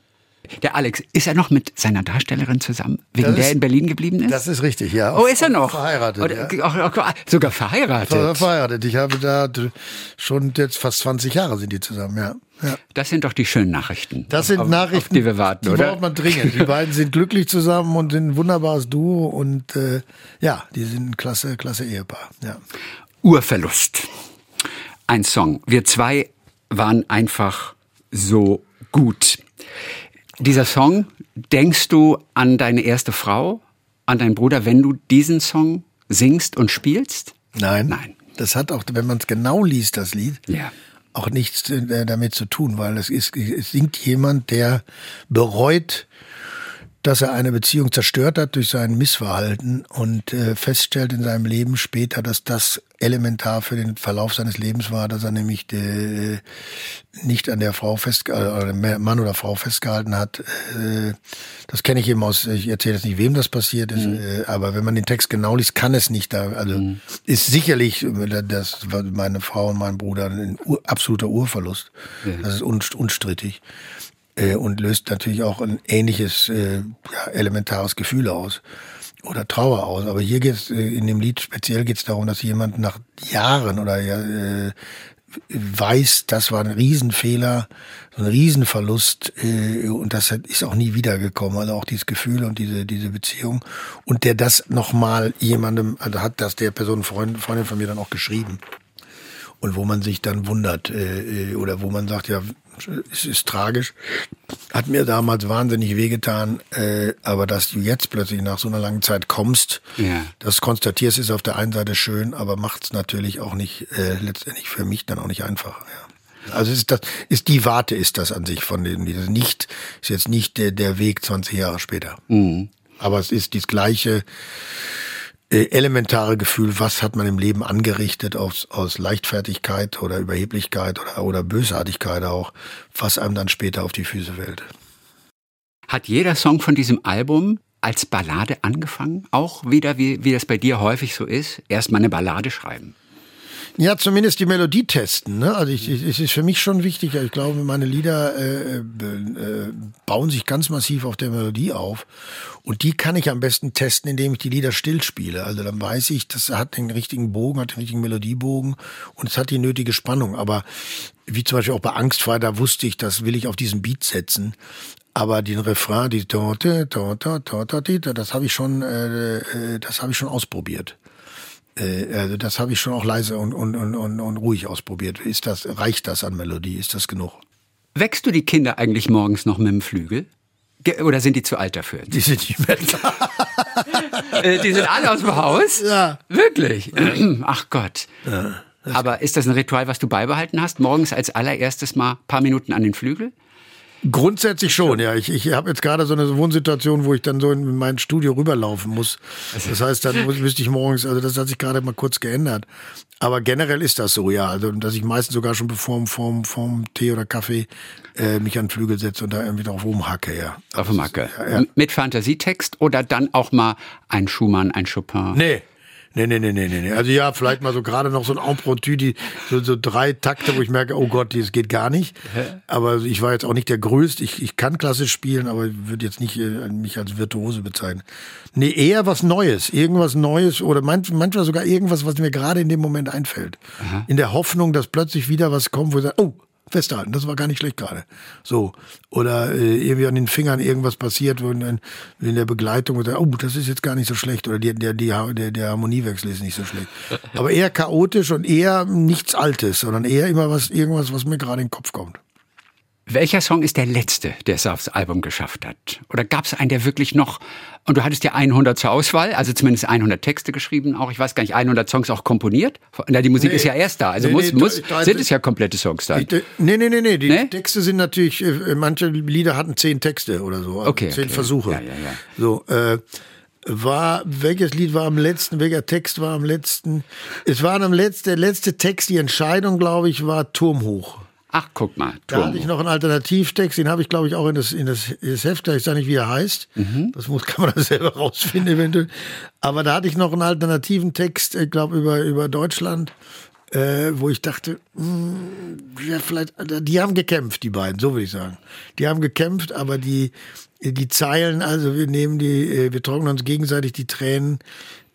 Der Alex, ist er noch mit seiner Darstellerin zusammen, wegen der in Berlin geblieben ist? Das ist richtig, ja. Oh, ist er noch? Verheiratet. Oder, ja. sogar verheiratet. Ver verheiratet. Ich habe da schon jetzt fast 20 Jahre sind die zusammen, ja. ja. Das sind doch die schönen Nachrichten. Das sind auf, Nachrichten, auf die wir warten, die oder? braucht man dringend. Die beiden sind glücklich zusammen und sind ein wunderbares Duo und äh, ja, die sind ein klasse, klasse Ehepaar. Ja. Urverlust. Ein Song. Wir zwei waren einfach so gut. Dieser Song, denkst du an deine erste Frau, an deinen Bruder, wenn du diesen Song singst und spielst? Nein. Nein. Das hat auch, wenn man es genau liest, das Lied, ja. auch nichts äh, damit zu tun, weil es ist, es singt jemand, der bereut, dass er eine Beziehung zerstört hat durch sein Missverhalten und äh, feststellt in seinem Leben später, dass das elementar für den Verlauf seines Lebens war, dass er nämlich de, nicht an der Frau fest, äh, Mann oder Frau festgehalten hat. Äh, das kenne ich eben aus, ich erzähle jetzt nicht, wem das passiert ist, mhm. äh, aber wenn man den Text genau liest, kann es nicht da, also mhm. ist sicherlich, das meine Frau und mein Bruder ein absoluter Urverlust. Ja. Das ist unstrittig äh, und löst natürlich auch ein ähnliches äh, ja, elementares Gefühl aus oder Trauer aus. Aber hier geht es, äh, in dem Lied speziell geht es darum, dass jemand nach Jahren oder äh, weiß, das war ein Riesenfehler, so ein Riesenverlust äh, und das ist auch nie wiedergekommen. Also auch dieses Gefühl und diese diese Beziehung und der das nochmal jemandem, also hat das der Person Freund, Freundin von mir dann auch geschrieben und wo man sich dann wundert äh, äh oder wo man sagt, ja, es ist tragisch. Hat mir damals wahnsinnig wehgetan, äh, aber dass du jetzt plötzlich nach so einer langen Zeit kommst, ja. das konstatierst, ist auf der einen Seite schön, aber macht es natürlich auch nicht äh, letztendlich für mich dann auch nicht einfach. Ja. Also ist das ist die Warte ist das an sich von dem das nicht ist jetzt nicht der, der Weg 20 Jahre später. Mhm. Aber es ist das gleiche elementare Gefühl, was hat man im Leben angerichtet aus, aus Leichtfertigkeit oder Überheblichkeit oder, oder Bösartigkeit auch, was einem dann später auf die Füße fällt. Hat jeder Song von diesem Album als Ballade angefangen? Auch wieder, wie, wie das bei dir häufig so ist, erstmal eine Ballade schreiben? Ja, zumindest die Melodie testen. Ne? Also ich, ich, es ist für mich schon wichtig. Ich glaube, meine Lieder äh, äh, bauen sich ganz massiv auf der Melodie auf. Und die kann ich am besten testen, indem ich die Lieder stillspiele. Also dann weiß ich, das hat den richtigen Bogen, hat den richtigen Melodiebogen und es hat die nötige Spannung. Aber wie zum Beispiel auch bei Angstfrei, da wusste ich, das will ich auf diesen Beat setzen. Aber den Refrain, die Torte, Torte, Torte, das habe ich schon, äh, äh, das habe ich schon ausprobiert. Äh, also das habe ich schon auch leise und, und, und, und, ruhig ausprobiert. Ist das, reicht das an Melodie? Ist das genug? Wächst du die Kinder eigentlich morgens noch mit dem Flügel? Oder sind die zu alt dafür? Die sind nicht mehr da. Äh, die sind alle aus dem Haus? Ja. Wirklich? Ach Gott. Ja, Aber ist das ein Ritual, was du beibehalten hast? Morgens als allererstes mal ein paar Minuten an den Flügel? Grundsätzlich schon, ja. Ich, ich habe jetzt gerade so eine Wohnsituation, wo ich dann so in mein Studio rüberlaufen muss. Das heißt, dann müsste ich morgens, also das hat sich gerade mal kurz geändert. Aber generell ist das so, ja. Also, dass ich meistens sogar schon bevor vorm, vorm Tee oder Kaffee äh, mich an den Flügel setze und da irgendwie drauf rumhacke, ja. Auf dem Hacke. Ja, ja. Mit Fantasietext oder dann auch mal ein Schumann, ein Chopin? Nee, Nee, nee, nee, nee, nee. Also ja, vielleicht mal so gerade noch so ein die so, so drei Takte, wo ich merke, oh Gott, das geht gar nicht. Aber ich war jetzt auch nicht der Größte. Ich, ich kann klassisch spielen, aber würde jetzt nicht äh, mich als Virtuose bezeichnen. Nee, eher was Neues. Irgendwas Neues oder manch, manchmal sogar irgendwas, was mir gerade in dem Moment einfällt. Aha. In der Hoffnung, dass plötzlich wieder was kommt, wo ich sage, oh, festhalten. Das war gar nicht schlecht gerade. So. Oder äh, irgendwie an den Fingern irgendwas passiert, wo in, in der Begleitung, oder, oh, das ist jetzt gar nicht so schlecht. Oder der, die, der, der Harmoniewechsel ist nicht so schlecht. Aber eher chaotisch und eher nichts Altes, sondern eher immer was, irgendwas, was mir gerade in den Kopf kommt. Welcher Song ist der letzte, der es aufs Album geschafft hat? Oder gab es einen, der wirklich noch, und du hattest ja 100 zur Auswahl, also zumindest 100 Texte geschrieben, auch, ich weiß gar nicht, 100 Songs auch komponiert? Na, die Musik nee, ist ja erst da, also nee, muss, nee, muss, da, sind es ja komplette Songs dann. Ich, nee, nee, nee, nee, die? Texte sind natürlich, äh, manche Lieder hatten zehn Texte oder so, also okay, zehn okay. Versuche. Ja, ja, ja. So, äh, war, welches Lied war am letzten, welcher Text war am letzten? Es war am letzten, der letzte Text, die Entscheidung, glaube ich, war Turm hoch. Ach, guck mal. Turmo. Da hatte ich noch einen Alternativtext, den habe ich, glaube ich, auch in das, in das, in das Heft, ich sage nicht, wie er heißt. Mhm. Das muss, kann man dann selber rausfinden, eventuell. Aber da hatte ich noch einen alternativen Text, ich glaube, über, über Deutschland, äh, wo ich dachte, mh, hm, ja, vielleicht, die haben gekämpft, die beiden, so würde ich sagen. Die haben gekämpft, aber die, die Zeilen, also wir nehmen die, äh, wir trocknen uns gegenseitig die Tränen,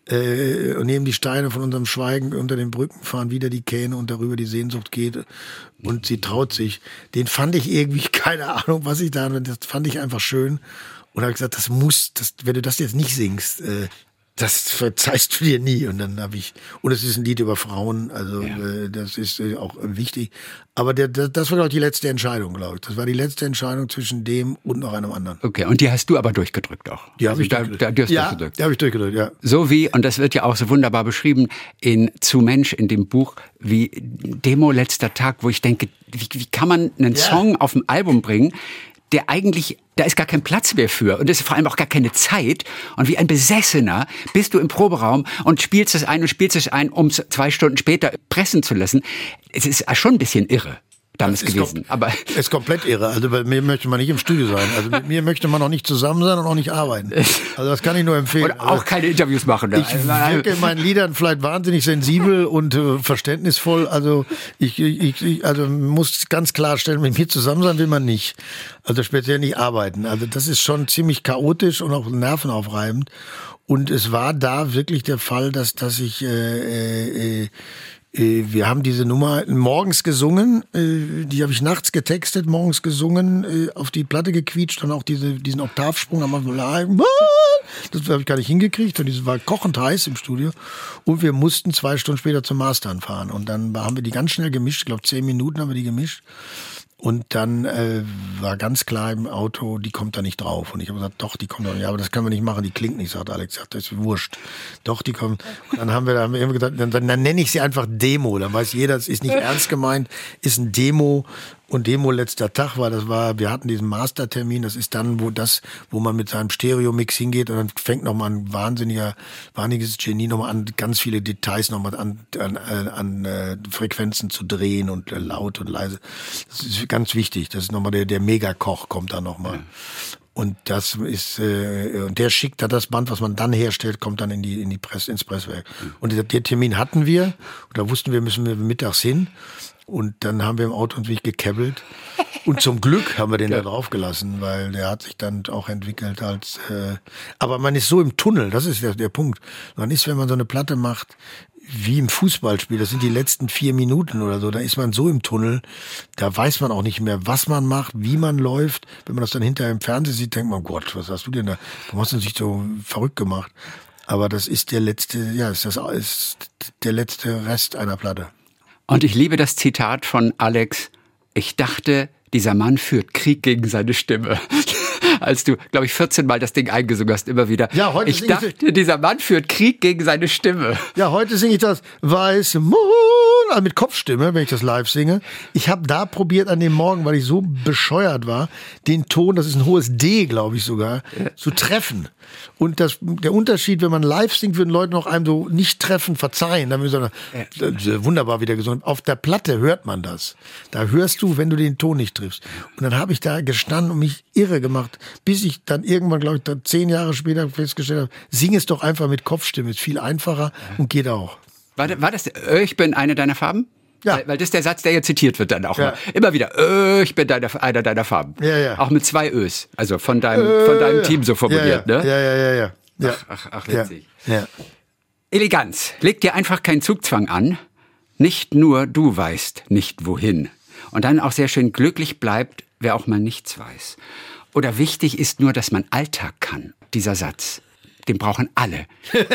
äh, und nehmen die Steine von unserem Schweigen unter den Brücken, fahren wieder die Kähne und darüber die Sehnsucht geht und sie traut sich. Den fand ich irgendwie, keine Ahnung, was ich da, das fand ich einfach schön. Und habe gesagt, das muss, das, wenn du das jetzt nicht singst, äh, das verzeihst du dir nie. Und dann habe ich, und es ist ein Lied über Frauen, also ja. äh, das ist äh, auch wichtig. Aber der, der, das war, glaube ich, die letzte Entscheidung, glaube ich. Das war die letzte Entscheidung zwischen dem und noch einem anderen. Okay, und die hast du aber durchgedrückt auch. Die habe also ich da, durchgedrückt. Da, die hast ja, durchgedrückt. die habe ich durchgedrückt, ja. So wie, und das wird ja auch so wunderbar beschrieben in Zu Mensch in dem Buch, wie Demo letzter Tag, wo ich denke, wie, wie kann man einen ja. Song auf ein Album bringen, der eigentlich, da ist gar kein Platz mehr für und es ist vor allem auch gar keine Zeit. Und wie ein Besessener bist du im Proberaum und spielst es ein und spielst es ein, um es zwei Stunden später pressen zu lassen. Es ist schon ein bisschen irre damals ist gewesen. Aber ist komplett irre. Also bei mir möchte man nicht im Studio sein. Also mit mir möchte man auch nicht zusammen sein und auch nicht arbeiten. Also das kann ich nur empfehlen. und auch keine Interviews machen. Ne? ich wirke in meinen Liedern vielleicht wahnsinnig sensibel und äh, verständnisvoll. Also ich, ich, ich also muss ganz klar stellen, mit mir zusammen sein will man nicht. Also speziell nicht arbeiten. Also das ist schon ziemlich chaotisch und auch nervenaufreibend. Und es war da wirklich der Fall, dass, dass ich äh, äh, äh, wir haben diese Nummer morgens gesungen, äh, die habe ich nachts getextet, morgens gesungen, äh, auf die Platte gequietscht und auch diese, diesen Oktavsprung am Anfang. Das habe ich gar nicht hingekriegt und das war kochend heiß im Studio. Und wir mussten zwei Stunden später zum Mastern fahren. Und dann haben wir die ganz schnell gemischt, ich glaube zehn Minuten haben wir die gemischt. Und dann äh, war ganz klar im Auto, die kommt da nicht drauf. Und ich habe gesagt, doch, die kommt da nicht. Ja, aber das können wir nicht machen, die klingt nicht, sagt Alex. Sagt, das ist wurscht. Doch, die kommt. Und dann haben wir, dann haben wir immer gesagt, dann, dann, dann nenne ich sie einfach Demo. Dann weiß jeder, es ist nicht ernst gemeint, ist ein Demo. Und Demo letzter Tag war, das war, wir hatten diesen Mastertermin, das ist dann, wo das, wo man mit seinem Stereo-Mix hingeht und dann fängt nochmal ein wahnsinniger, wahnsinniges Genie nochmal an, ganz viele Details nochmal an, an, an, an äh, Frequenzen zu drehen und äh, laut und leise. Das ist ganz wichtig. Das ist nochmal der, der Megakoch kommt da nochmal. Ja. Und das ist, äh, und der schickt da das Band, was man dann herstellt, kommt dann in die, in die Press, ins Presswerk. Und der Termin hatten wir, und da wussten wir, müssen wir mittags hin. Und dann haben wir im Auto uns wirklich gekebbelt. Und zum Glück haben wir den ja. da draufgelassen, weil der hat sich dann auch entwickelt als. Äh, aber man ist so im Tunnel, das ist der, der Punkt. Man ist, wenn man so eine Platte macht, wie im Fußballspiel, das sind die letzten vier Minuten oder so, da ist man so im Tunnel, da weiß man auch nicht mehr, was man macht, wie man läuft. Wenn man das dann hinterher im Fernsehen sieht, denkt man, Gott, was hast du denn da? Warum hast du dich so verrückt gemacht? Aber das ist der letzte, ja, ist das ist der letzte Rest einer Platte. Und ich liebe das Zitat von Alex. Ich dachte, dieser Mann führt Krieg gegen seine Stimme. Als du, glaube ich, 14 Mal das Ding eingesungen hast, immer wieder. Ja, heute ich dachte, ich dieser Mann führt Krieg gegen seine Stimme. Ja, heute singe ich das Weiße Mond also mit Kopfstimme, wenn ich das live singe. Ich habe da probiert an dem Morgen, weil ich so bescheuert war, den Ton, das ist ein hohes D, glaube ich sogar, zu treffen. Und das, der Unterschied, wenn man live singt, würden Leute noch einem so nicht treffen, verzeihen. Dann sagen, ja. wunderbar wieder gesungen. Auf der Platte hört man das. Da hörst du, wenn du den Ton nicht triffst. Und dann habe ich da gestanden und mich irre gemacht, bis ich dann irgendwann, glaube ich, dann zehn Jahre später festgestellt habe, sing es doch einfach mit Kopfstimme. Ist viel einfacher und geht auch. War, war das, äh, ich bin eine deiner Farben? Ja. Weil, weil das ist der Satz, der ja zitiert wird dann auch ja. immer wieder. Ö, ich bin deiner, einer deiner Farben. Ja, ja. Auch mit zwei Ös. Also von deinem, Ö, von deinem Team so formuliert, ja, ja. ne? Ja, ja, ja, ja. Ach, ach, ach witzig. Ja. Eleganz. Leg dir einfach keinen Zugzwang an. Nicht nur du weißt nicht wohin. Und dann auch sehr schön glücklich bleibt, wer auch mal nichts weiß. Oder wichtig ist nur, dass man Alltag kann. Dieser Satz den brauchen alle.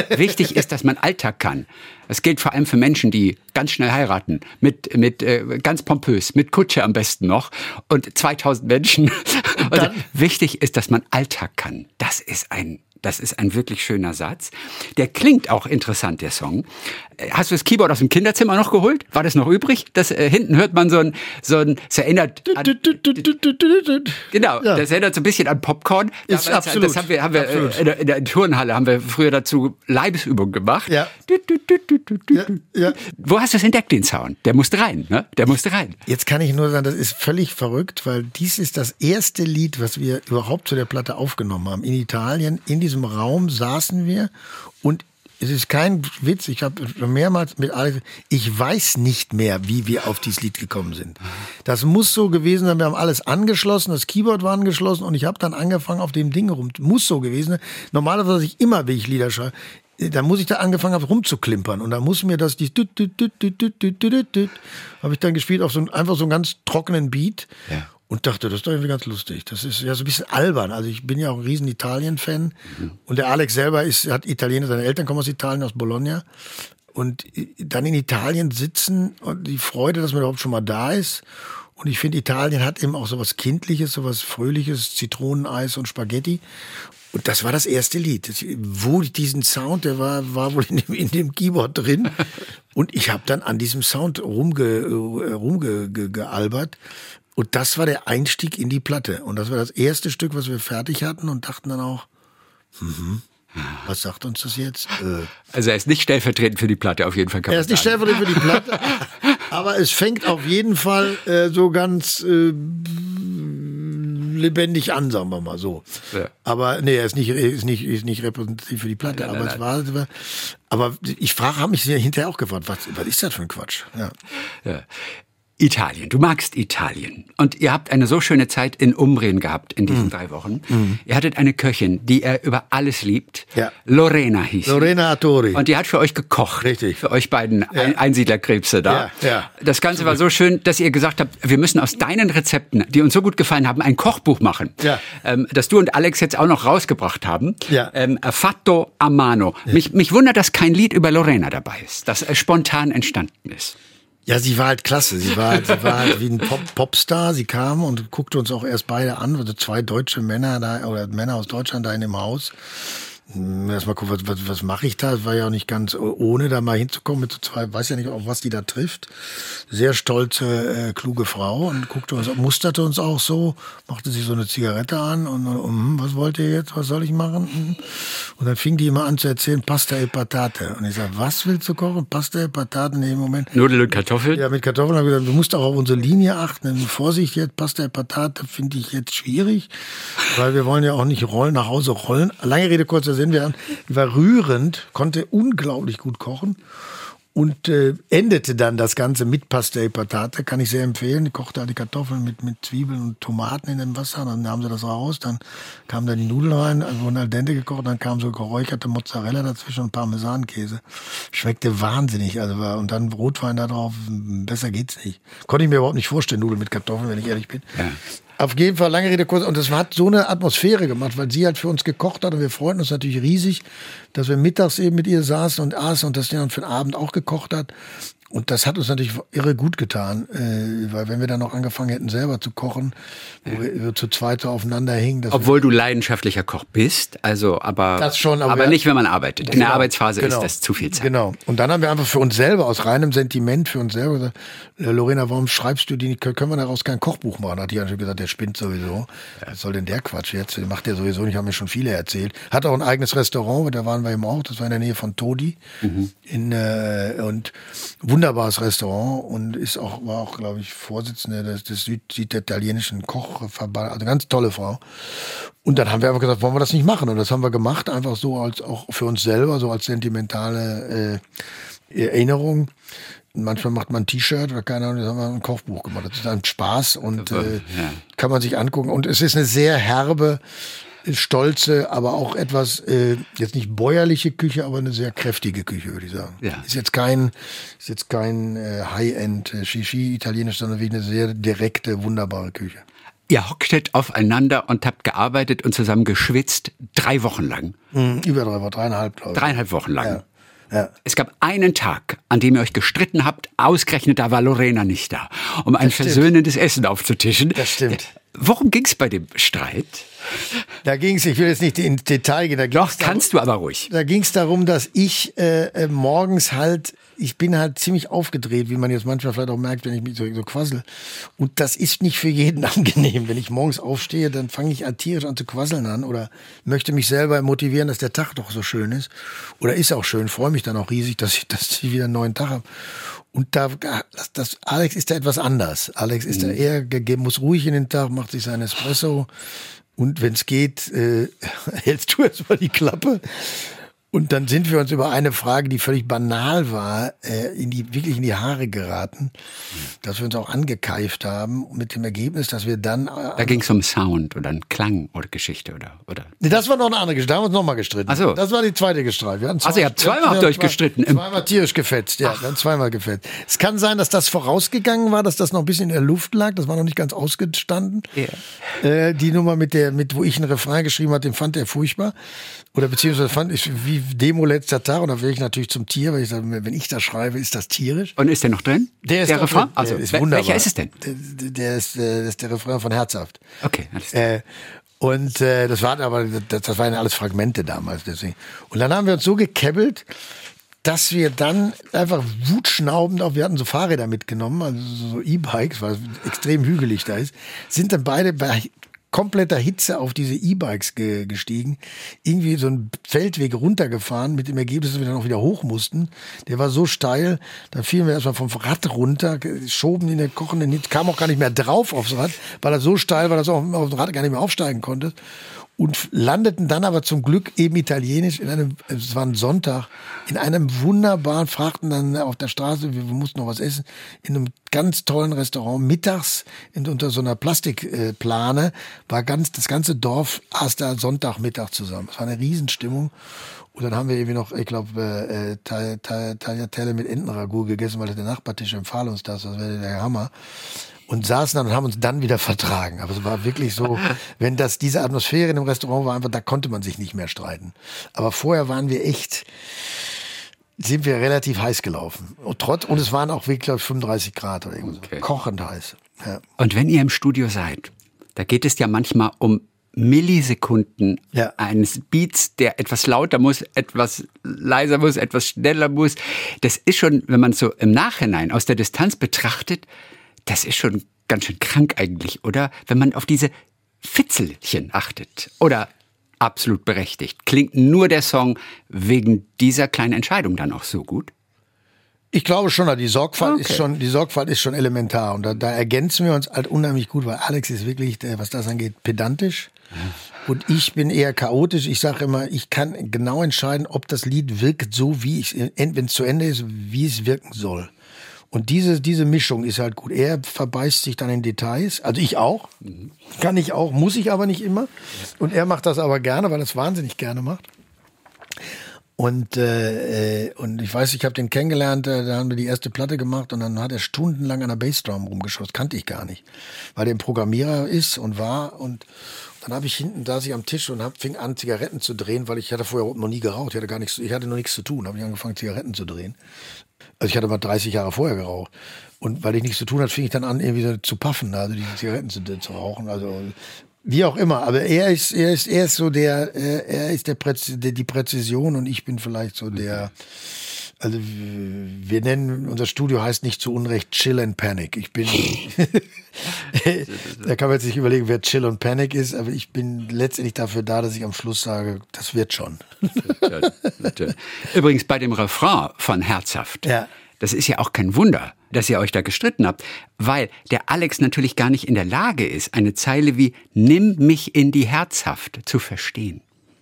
Wichtig ist, dass man Alltag kann. Das gilt vor allem für Menschen, die ganz schnell heiraten, mit, mit äh, ganz pompös, mit Kutsche am besten noch und 2000 Menschen. Also, wichtig ist, dass man Alltag kann. Das ist ein das ist ein wirklich schöner Satz. Der klingt auch interessant, der Song. Äh, hast du das Keyboard aus dem Kinderzimmer noch geholt? War das noch übrig? Das, äh, hinten hört man so ein, so ein, es erinnert an, genau, ja. das erinnert so ein bisschen an Popcorn. Ist Damals, absolut. Das haben wir, haben wir äh, in, der, in der Turnhalle haben wir früher dazu Leibesübungen gemacht. Ja. ja, ja. Wo hast du es entdeckt, den Sound? Der musste rein, ne? Der musste rein. Jetzt kann ich nur sagen, das ist völlig verrückt, weil dies ist das erste Lied, was wir überhaupt zu der Platte aufgenommen haben. In Italien, in diesem Raum saßen wir und es ist kein Witz, ich habe mehrmals mit Alex, ich weiß nicht mehr, wie wir auf dieses Lied gekommen sind. Das muss so gewesen sein, wir haben alles angeschlossen, das Keyboard war angeschlossen und ich habe dann angefangen auf dem Ding rum. Muss so gewesen sein. Normalerweise ich immer, wenn ich Lieder schreibe, da muss ich da angefangen haben rumzuklimpern und da muss mir das die habe ich dann gespielt auf so einfach so einen ganz trockenen Beat ja und dachte, das ist doch irgendwie ganz lustig. Das ist ja so ein bisschen albern. Also ich bin ja auch ein riesen Italien-Fan mhm. und der Alex selber ist, hat Italiener, seine Eltern kommen aus Italien, aus Bologna. Und dann in Italien sitzen und die Freude, dass man überhaupt schon mal da ist. Und ich finde, Italien hat eben auch so was Kindliches, so was Fröhliches, Zitroneneis und Spaghetti. Und das war das erste Lied. Das, wo diesen Sound, der war, war wohl in dem, in dem Keyboard drin. Und ich habe dann an diesem Sound rumge, äh, rumgealbert. Und das war der Einstieg in die Platte. Und das war das erste Stück, was wir fertig hatten und dachten dann auch, mhm, was sagt uns das jetzt? Äh, Also er ist nicht stellvertretend für die Platte, auf jeden Fall. Kann er ist nicht sagen. stellvertretend für die Platte, aber es fängt auf jeden Fall äh, so ganz äh, lebendig an, sagen wir mal so. Ja. Aber nee, er ist nicht, ist nicht, ist nicht repräsentativ für die Platte. Nein, aber nein, es war, es war, aber ich frage, habe mich hinterher auch gefragt, was, was ist das für ein Quatsch? Ja. Ja. Italien. Du magst Italien. Und ihr habt eine so schöne Zeit in Umbrien gehabt in Mhm. diesen drei Wochen. Ihr hattet eine Köchin, die er über alles liebt. Ja. Lorena hieß. Lorena Artori. Und die hat für euch gekocht. Richtig. Für euch beiden Ein Einsiedlerkrebse da. Ja, ja. Das Ganze war so schön, dass ihr gesagt habt, wir müssen aus deinen Rezepten, die uns so gut gefallen haben, ein Kochbuch machen. Ja. Ähm, das du und Alex jetzt auch noch rausgebracht haben. Ja. Ähm, Fatto a mano. Mich, mich wundert, dass kein Lied über Lorena dabei ist, das äh, spontan entstanden ist. Ja, sie war halt klasse. Sie war, halt- sie war halt wie ein Pop Popstar. Sie kam und guckte uns auch erst beide an, also zwei deutsche Männer da oder Männer aus Deutschland da in dem Haus. Erstmal gucken, was, was, was mache ich da? Es war ja auch nicht ganz ohne, da mal hinzukommen mit so zwei, weiß ja nicht, auf was die da trifft. Sehr stolze, äh, kluge Frau und guckte uns, musterte uns auch so, machte sich so eine Zigarette an und, und hm, was wollt ihr jetzt? Was soll ich machen? Hm. Und dann fing die immer an zu erzählen, Pasta e Patate. Und ich sag, was willst du kochen? Pasta e Patate in dem Moment. Nudeln und Kartoffeln? Ja, mit Kartoffeln habe ich gesagt, du musst auch auf unsere Linie achten. Vorsicht jetzt, Pasta e Patate finde ich jetzt schwierig, weil wir wollen ja auch nicht rollen, nach Hause rollen. Lange Rede, kurzer Sinn, wir war rührend, konnte unglaublich gut kochen und äh, endete dann das Ganze mit Pasta e Patate, kann ich sehr empfehlen. Die kochte halt die Kartoffeln mit, mit Zwiebeln und Tomaten in dem Wasser, dann nahmen sie das raus, dann kamen da die Nudeln rein, also wurden al dente gekocht, dann kam so geräucherte Mozzarella dazwischen und Parmesankäse. Schmeckte wahnsinnig, also war, und dann Rotwein da drauf, besser geht's nicht. Konnte ich mir überhaupt nicht vorstellen, Nudeln mit Kartoffeln, wenn ich ehrlich bin. Ja. Auf jeden Fall, lange Rede, kurz. Und das hat so eine Atmosphäre gemacht, weil sie halt für uns gekocht hat. Und wir freuten uns natürlich riesig, dass wir mittags eben mit ihr saßen und aßen und dass sie dann für den Abend auch gekocht hat. Und das hat uns natürlich irre gut getan, äh, weil wenn wir dann noch angefangen hätten, selber zu kochen, wo wir, wir zu zweit so aufeinander hingen. Obwohl du leidenschaftlicher Koch bist, also aber, Das schon, aber aber, wir- nicht, wenn man arbeitet. In der Genau, Arbeitsphase genau. ist das zu viel Zeit. Genau. Und dann haben wir einfach für uns selber, aus reinem Sentiment für uns selber gesagt, äh, Lorena, warum schreibst du die nicht, können wir daraus kein Kochbuch machen? Hat die natürlich gesagt, der spinnt sowieso. Was soll denn der Quatsch jetzt? Den macht der sowieso nicht, haben mir schon viele erzählt. Hat auch ein eigenes Restaurant, da waren wir eben auch, das war in der Nähe von Todi. Mhm. In, äh, und wunderbares Restaurant und ist auch, war auch, glaube ich, Vorsitzende des, des Süd, süditalienischen Kochverbandes, also ganz tolle Frau. Und dann haben wir einfach gesagt, wollen wir das nicht machen? Und das haben wir gemacht, einfach so als auch für uns selber, so als sentimentale äh, Erinnerung. Manchmal macht man ein T-Shirt oder keine Ahnung, das haben wir ein Kochbuch gemacht. Das ist ein Spaß und äh, kann man sich angucken. Und es ist eine sehr herbe, stolze, aber auch etwas, äh, jetzt nicht bäuerliche Küche, aber eine sehr kräftige Küche, würde ich sagen. Ja. Ist jetzt kein, ist jetzt kein äh, High-End äh, Shishi italienisch, sondern wie eine sehr direkte, wunderbare Küche. Ihr hocktet aufeinander und habt gearbeitet und zusammen geschwitzt, drei Wochen lang. Mhm, über drei Wochen, dreieinhalb, glaube ich. Dreieinhalb Wochen lang. Ja. Ja. Es gab einen Tag, an dem ihr euch gestritten habt, ausgerechnet da war Lorena nicht da, um ein versöhnendes Essen aufzutischen. Das stimmt. Worum ging's bei dem Streit? Da ging es, ich will jetzt nicht ins Detail gehen, da Doch, darum- kannst du aber ruhig. Da ging es darum, dass ich äh, äh, morgens halt, ich bin halt ziemlich aufgedreht, wie man jetzt manchmal vielleicht auch merkt, wenn ich mich so, so quassel. Und das ist nicht für jeden angenehm. Wenn ich morgens aufstehe, dann fange ich tierisch an zu quasseln an oder möchte mich selber motivieren, dass der Tag doch so schön ist. Oder ist auch schön, freue mich dann auch riesig, dass ich, dass ich wieder einen neuen Tag habe. Und da, das, das, Alex ist da etwas anders. Alex ist da eher gegeben, muss ruhig in den Tag, macht sich sein Espresso. Und wenn es geht, äh, hältst du erstmal die Klappe. Und dann sind wir uns über eine Frage, die völlig banal war, äh, in die, wirklich in die Haare geraten, dass wir uns auch angekeift haben mit dem Ergebnis, dass wir dann. Da Äh, ging's um Sound oder einen Klang oder Geschichte oder oder. nee, das war noch eine andere Geschichte, da haben wir uns nochmal gestritten. Ach so. Das war die zweite gestreit. Wir Also ihr habt zweimal habt ihr euch zwei- gestritten im- Zweimal tierisch gefetzt, ja. Wir haben zweimal gefetzt. Es kann sein, dass das vorausgegangen war, dass das noch ein bisschen in der Luft lag. Das war noch nicht ganz ausgestanden. Äh, die Nummer mit der, mit, wo ich einen Refrain geschrieben hatte, den fand er furchtbar. Oder beziehungsweise fand ich wie Demo letzter Tag. Und da wäre ich natürlich zum Tier, weil ich sage, wenn ich das schreibe, ist das tierisch. Und ist der noch drin? Der ist der Refrain? drin. Also ist wunderbar. welcher ist es denn? Der, der, ist, äh, das ist der Refrain von Herzhaft. Okay, alles klar. Äh, und äh, das waren aber das, das waren ja alles Fragmente damals deswegen. Und dann haben wir uns so gekebbelt, dass wir dann einfach wutschnaubend auch, wir hatten so Fahrräder mitgenommen, also so E-Bikes, weil es extrem hügelig da ist, sind dann beide bei kompletter Hitze auf diese E-Bikes ge gestiegen, irgendwie so einen Feldweg runtergefahren, mit dem Ergebnis, dass wir dann auch wieder hoch mussten. Der war so steil, da fielen wir erstmal vom Rad runter, schoben in der kochenden Hitze, kam auch gar nicht mehr drauf aufs Rad, weil er so steil war, dass du auf dem Rad gar nicht mehr aufsteigen konntest und landeten dann aber zum Glück eben italienisch in einem, es war ein Sonntag, in einem wunderbaren, fragten dann auf der Straße, wir, mussten noch was essen, in einem ganz tollen Restaurant, mittags in, unter so einer Plastikplane, war ganz, das ganze Dorf aß da Sonntagmittag zusammen. Es war eine Riesenstimmung. Und dann haben wir irgendwie noch, ich glaube, äh, Tagliatelle mit Entenragout gegessen, weil der Nachbartisch empfahl uns das, das wäre der Hammer und saßen dann und haben uns dann wieder vertragen. Aber es war wirklich so, wenn das diese Atmosphäre in dem Restaurant war, einfach da konnte man sich nicht mehr streiten. Aber vorher waren wir echt, sind wir relativ heiß gelaufen. Und trotz und es waren auch wirklich glaube ich 35 Grad oder irgendwas, okay. kochend heiß. Ja. Und wenn ihr im Studio seid, da geht es ja manchmal um Millisekunden ja. eines Beats, der etwas lauter muss, etwas leiser muss, etwas schneller muss. Das ist schon, wenn man so im Nachhinein aus der Distanz betrachtet, das ist schon ganz schön krank eigentlich, oder? Wenn man auf diese Fitzelchen achtet. Oder absolut berechtigt. Klingt nur der Song wegen dieser kleinen Entscheidung dann auch so gut? Ich glaube schon, die Sorgfalt okay. ist schon, die Sorgfalt ist schon elementar und da, da, ergänzen wir uns halt unheimlich gut, weil Alex ist wirklich, was das angeht, pedantisch. Und ich bin eher chaotisch. Ich sage immer, ich kann genau entscheiden, ob das Lied wirkt so, wie ich, wenn es zu Ende ist, wie es wirken soll. Und diese, diese Mischung ist halt gut. Er verbeißt sich dann in Details, also ich auch. Kann ich auch, muss ich aber nicht immer. Und er macht das aber gerne, weil er es wahnsinnig gerne macht. Und, äh, äh und ich weiß, ich habe den kennengelernt, äh, da haben wir die erste Platte gemacht und dann hat er stundenlang an der Bassdrum rumgeschossen. Kannte ich gar nicht. Weil der ein Programmierer ist und war. Und dann habe ich hinten, da ich am Tisch und hab, fing an, Zigaretten zu drehen, weil ich hatte vorher noch nie geraucht. Ich hatte gar nichts, ich hatte noch nichts zu tun. Habe ich angefangen, Zigaretten zu drehen. Also ich hatte mal 30 Jahre vorher geraucht. Und weil ich nichts zu tun hatte, fing ich dann an, irgendwie so zu puffen, also diese Zigaretten zu, zu rauchen. Also wie auch immer. Aber er ist, er ist, er ist so der, er ist der, Präz, die Präzision und ich bin vielleicht so der. Also wir nennen unser Studio heißt nicht zu Unrecht Chill and Panic. Ich bin da kann man jetzt nicht überlegen, wer Chill und Panic ist, aber ich bin letztendlich dafür da, dass ich am Schluss sage, das wird schon. Übrigens bei dem Refrain von Herzhaft. Ja. Das ist ja auch kein Wunder, dass ihr euch da gestritten habt, weil der Alex natürlich gar nicht in der Lage ist, eine Zeile wie Nimm mich in die Herzhaft zu verstehen.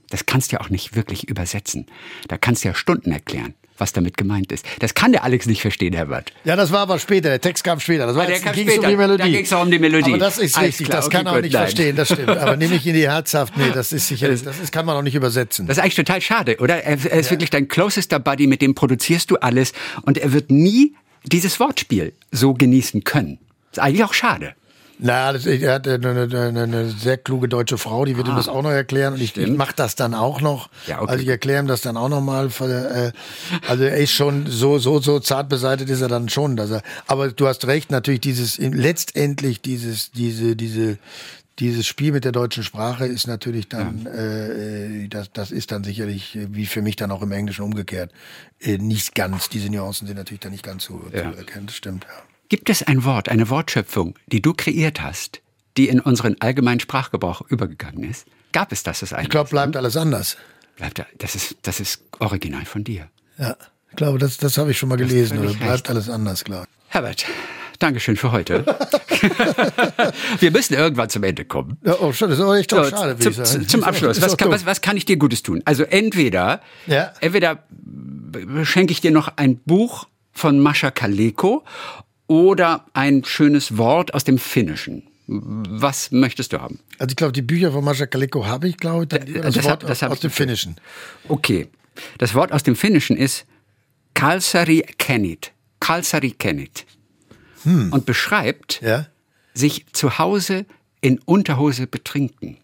Das kannst du ja auch nicht wirklich übersetzen. Da kannst du ja Stunden erklären was damit gemeint ist. Das kann der Alex nicht verstehen, Herbert. Ja, das war aber später. Der Text kam später. Das war ah, der kam später. Um die Melodie. Da ging es auch um die Melodie. Aber das ist richtig. Klar, das kann er auch nicht nein. verstehen. Das stimmt. Aber nehme ich in die Herzhaft. Nee, das ist sicher. Das, ist, kann man auch nicht übersetzen. Das ist eigentlich total schade, oder? Er, er ist ja. wirklich dein closester Buddy. Mit dem produzierst du alles. Und er wird nie dieses Wortspiel so genießen können. Das ist eigentlich auch schade. Na, das, er hat eine, eine, eine, sehr kluge deutsche Frau, die wird ah, ihm das auch noch erklären. Und ich, ich mache das dann auch noch. Ja, okay. Also ich erkläre ihm das dann auch noch mal. Äh, also er ist schon so, so, so zart beseitigt ist er dann schon. Dass er, aber du hast recht, natürlich dieses, letztendlich dieses, diese, diese, dieses Spiel mit der deutschen Sprache ist natürlich dann, ja. äh, das, das ist dann sicherlich, wie für mich dann auch im Englischen umgekehrt, äh, nicht ganz, diese Nuancen sind natürlich dann nicht ganz so ja. zu erkennen, das stimmt, ja. Gibt es ein Wort, eine Wortschöpfung, die du kreiert hast, die in unseren allgemeinen Sprachgebrauch übergegangen ist? Gab es das? das ich glaube, bleibt alles anders. Bleibt, das ist, das ist original von dir. Ja, ich glaube, das, das habe ich schon mal gelesen. Oder bleibt recht. alles anders, klar. Herbert, Dankeschön für heute. Wir müssen irgendwann zum Ende kommen. Ja, oh, schon, das ist aber echt so, schade. Zum, zum Abschluss, was kann, was, was kann, ich dir Gutes tun? Also entweder, ja. entweder schenke ich dir noch ein Buch von Mascha Kaleko oder ein schönes Wort aus dem Finnischen. Was möchtest du haben? Also ich glaube, die Bücher von Mascha Kaleko habe ich, glaube ich. Dann das, das Wort das aus, aus dem Finnischen. Okay. Das Wort aus dem Finnischen ist Kalsari Kenit. Kalsari Kenit. Hm. Und beschreibt ja? sich zu Hause in Unterhose betrinken.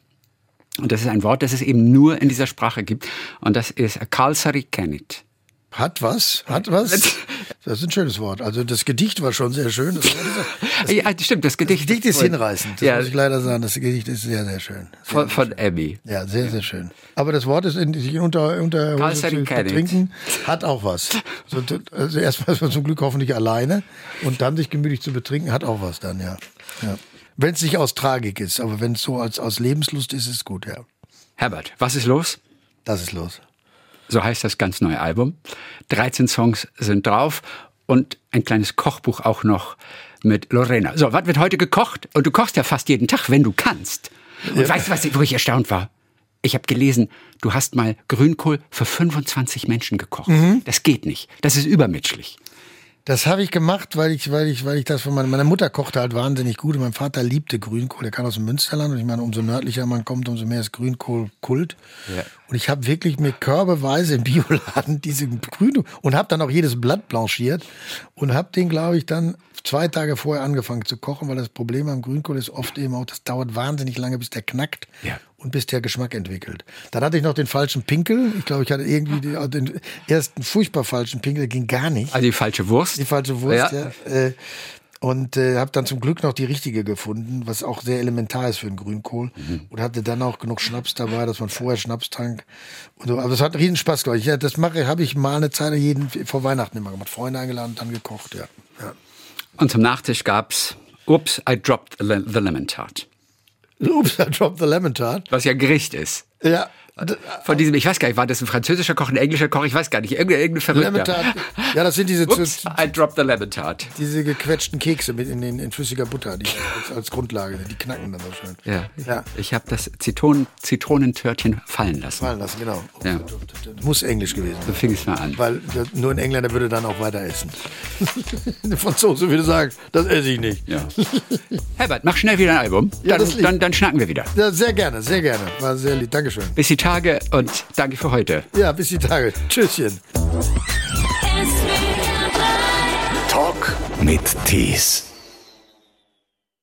Und das ist ein Wort, das es eben nur in dieser Sprache gibt. Und das ist Kalsari Kenit. Hat was? Hat was? Das ist ein schönes Wort. Also das Gedicht war schon sehr schön. Das, das, ja, stimmt, das Gedicht, das Gedicht ist hinreißend. Das ja. muss ich leider sagen. Das Gedicht ist sehr, sehr schön. Sehr, von, sehr von schön. Abby. Ja, sehr, sehr schön. Aber das Wort ist in, sich unter, unter Hose zu trinken, hat auch was. So, also erstmal ist man zum Glück hoffentlich alleine und dann sich gemütlich zu betrinken, hat auch was dann, ja. ja. Wenn es nicht aus Tragik ist, aber wenn es so als aus Lebenslust ist, ist es gut, ja. Herbert, was ist los? Das ist los. So heißt das ganz neue Album. 13 Songs sind drauf und ein kleines Kochbuch auch noch mit Lorena. So, was wird heute gekocht? Und du kochst ja fast jeden Tag, wenn du kannst. Und ja. weißt du, was, wo ich erstaunt war? Ich habe gelesen, du hast mal Grünkohl für 25 Menschen gekocht. Mhm. Das geht nicht. Das ist übermenschlich. Das habe ich gemacht, weil ich, weil ich, weil ich das von meiner, meine Mutter kochte halt wahnsinnig gut. Und mein Vater liebte Grünkohl. Der kam aus dem Münsterland. Und ich meine, umso nördlicher man kommt, umso mehr ist Grünkohl Kult. Ja. Und ich habe wirklich mir körbeweise im Bioladen diese Grünkohl und habe dann auch jedes Blatt blanchiert und habe den, glaube ich, dann zwei Tage vorher angefangen zu kochen, weil das Problem am Grünkohl ist oft eben auch, das dauert wahnsinnig lange, bis der knackt. Ja und bis der Geschmack entwickelt. Dann hatte ich noch den falschen Pinkel. Ich glaube, ich hatte irgendwie den ersten furchtbar falschen Pinkel, ging gar nicht. Also die falsche Wurst? Die falsche Wurst, ja. ja. Äh, und äh, habe dann zum Glück noch die richtige gefunden, was auch sehr elementar ist für einen Grünkohl. Mhm. Und hatte dann auch genug Schnaps dabei, dass man vorher Schnaps trank. Und so. Aber das hat einen riesen Spaß, glaube ich. Ja, das mache habe ich mal eine Zeit jeden vor Weihnachten immer gemacht. Freunde eingeladen und dann gekocht, ja. ja. Und zum Nachtisch gab's Ups, I dropped the lemon tart. Oops, I dropped the lemon tart. Was ja Gericht ist. Ja. Von diesem, ich weiß gar nicht, war das ein französischer Koch, ein englischer Koch, ich weiß gar nicht, irgendein, irgendein Verrückter. Ja, das sind diese Ups, I dropped the lemon tart. Diese gequetschten Kekse mit in, in, in flüssiger Butter, die als, als, Grundlage, die knacken dann so schön. Ja, ja. ich habe das Zitronen, Zitronentörtchen fallen lassen. Fallen lassen, genau. Ja. Muss Englisch gewesen sein. So fing es mal an. Weil nur ein Engländer würde dann auch weiter essen. Eine Franzose würde sagen, das esse ich nicht. Ja. Herbert, mach schnell wieder ein Album. Dann, ja, dann, dann, schnacken wir wieder. Ja, sehr gerne, sehr gerne. War sehr lieb. Dankeschön. Bis die Tage und danke für heute. Ja, bis die Tage. Tschüsschen. Talk mit Tees.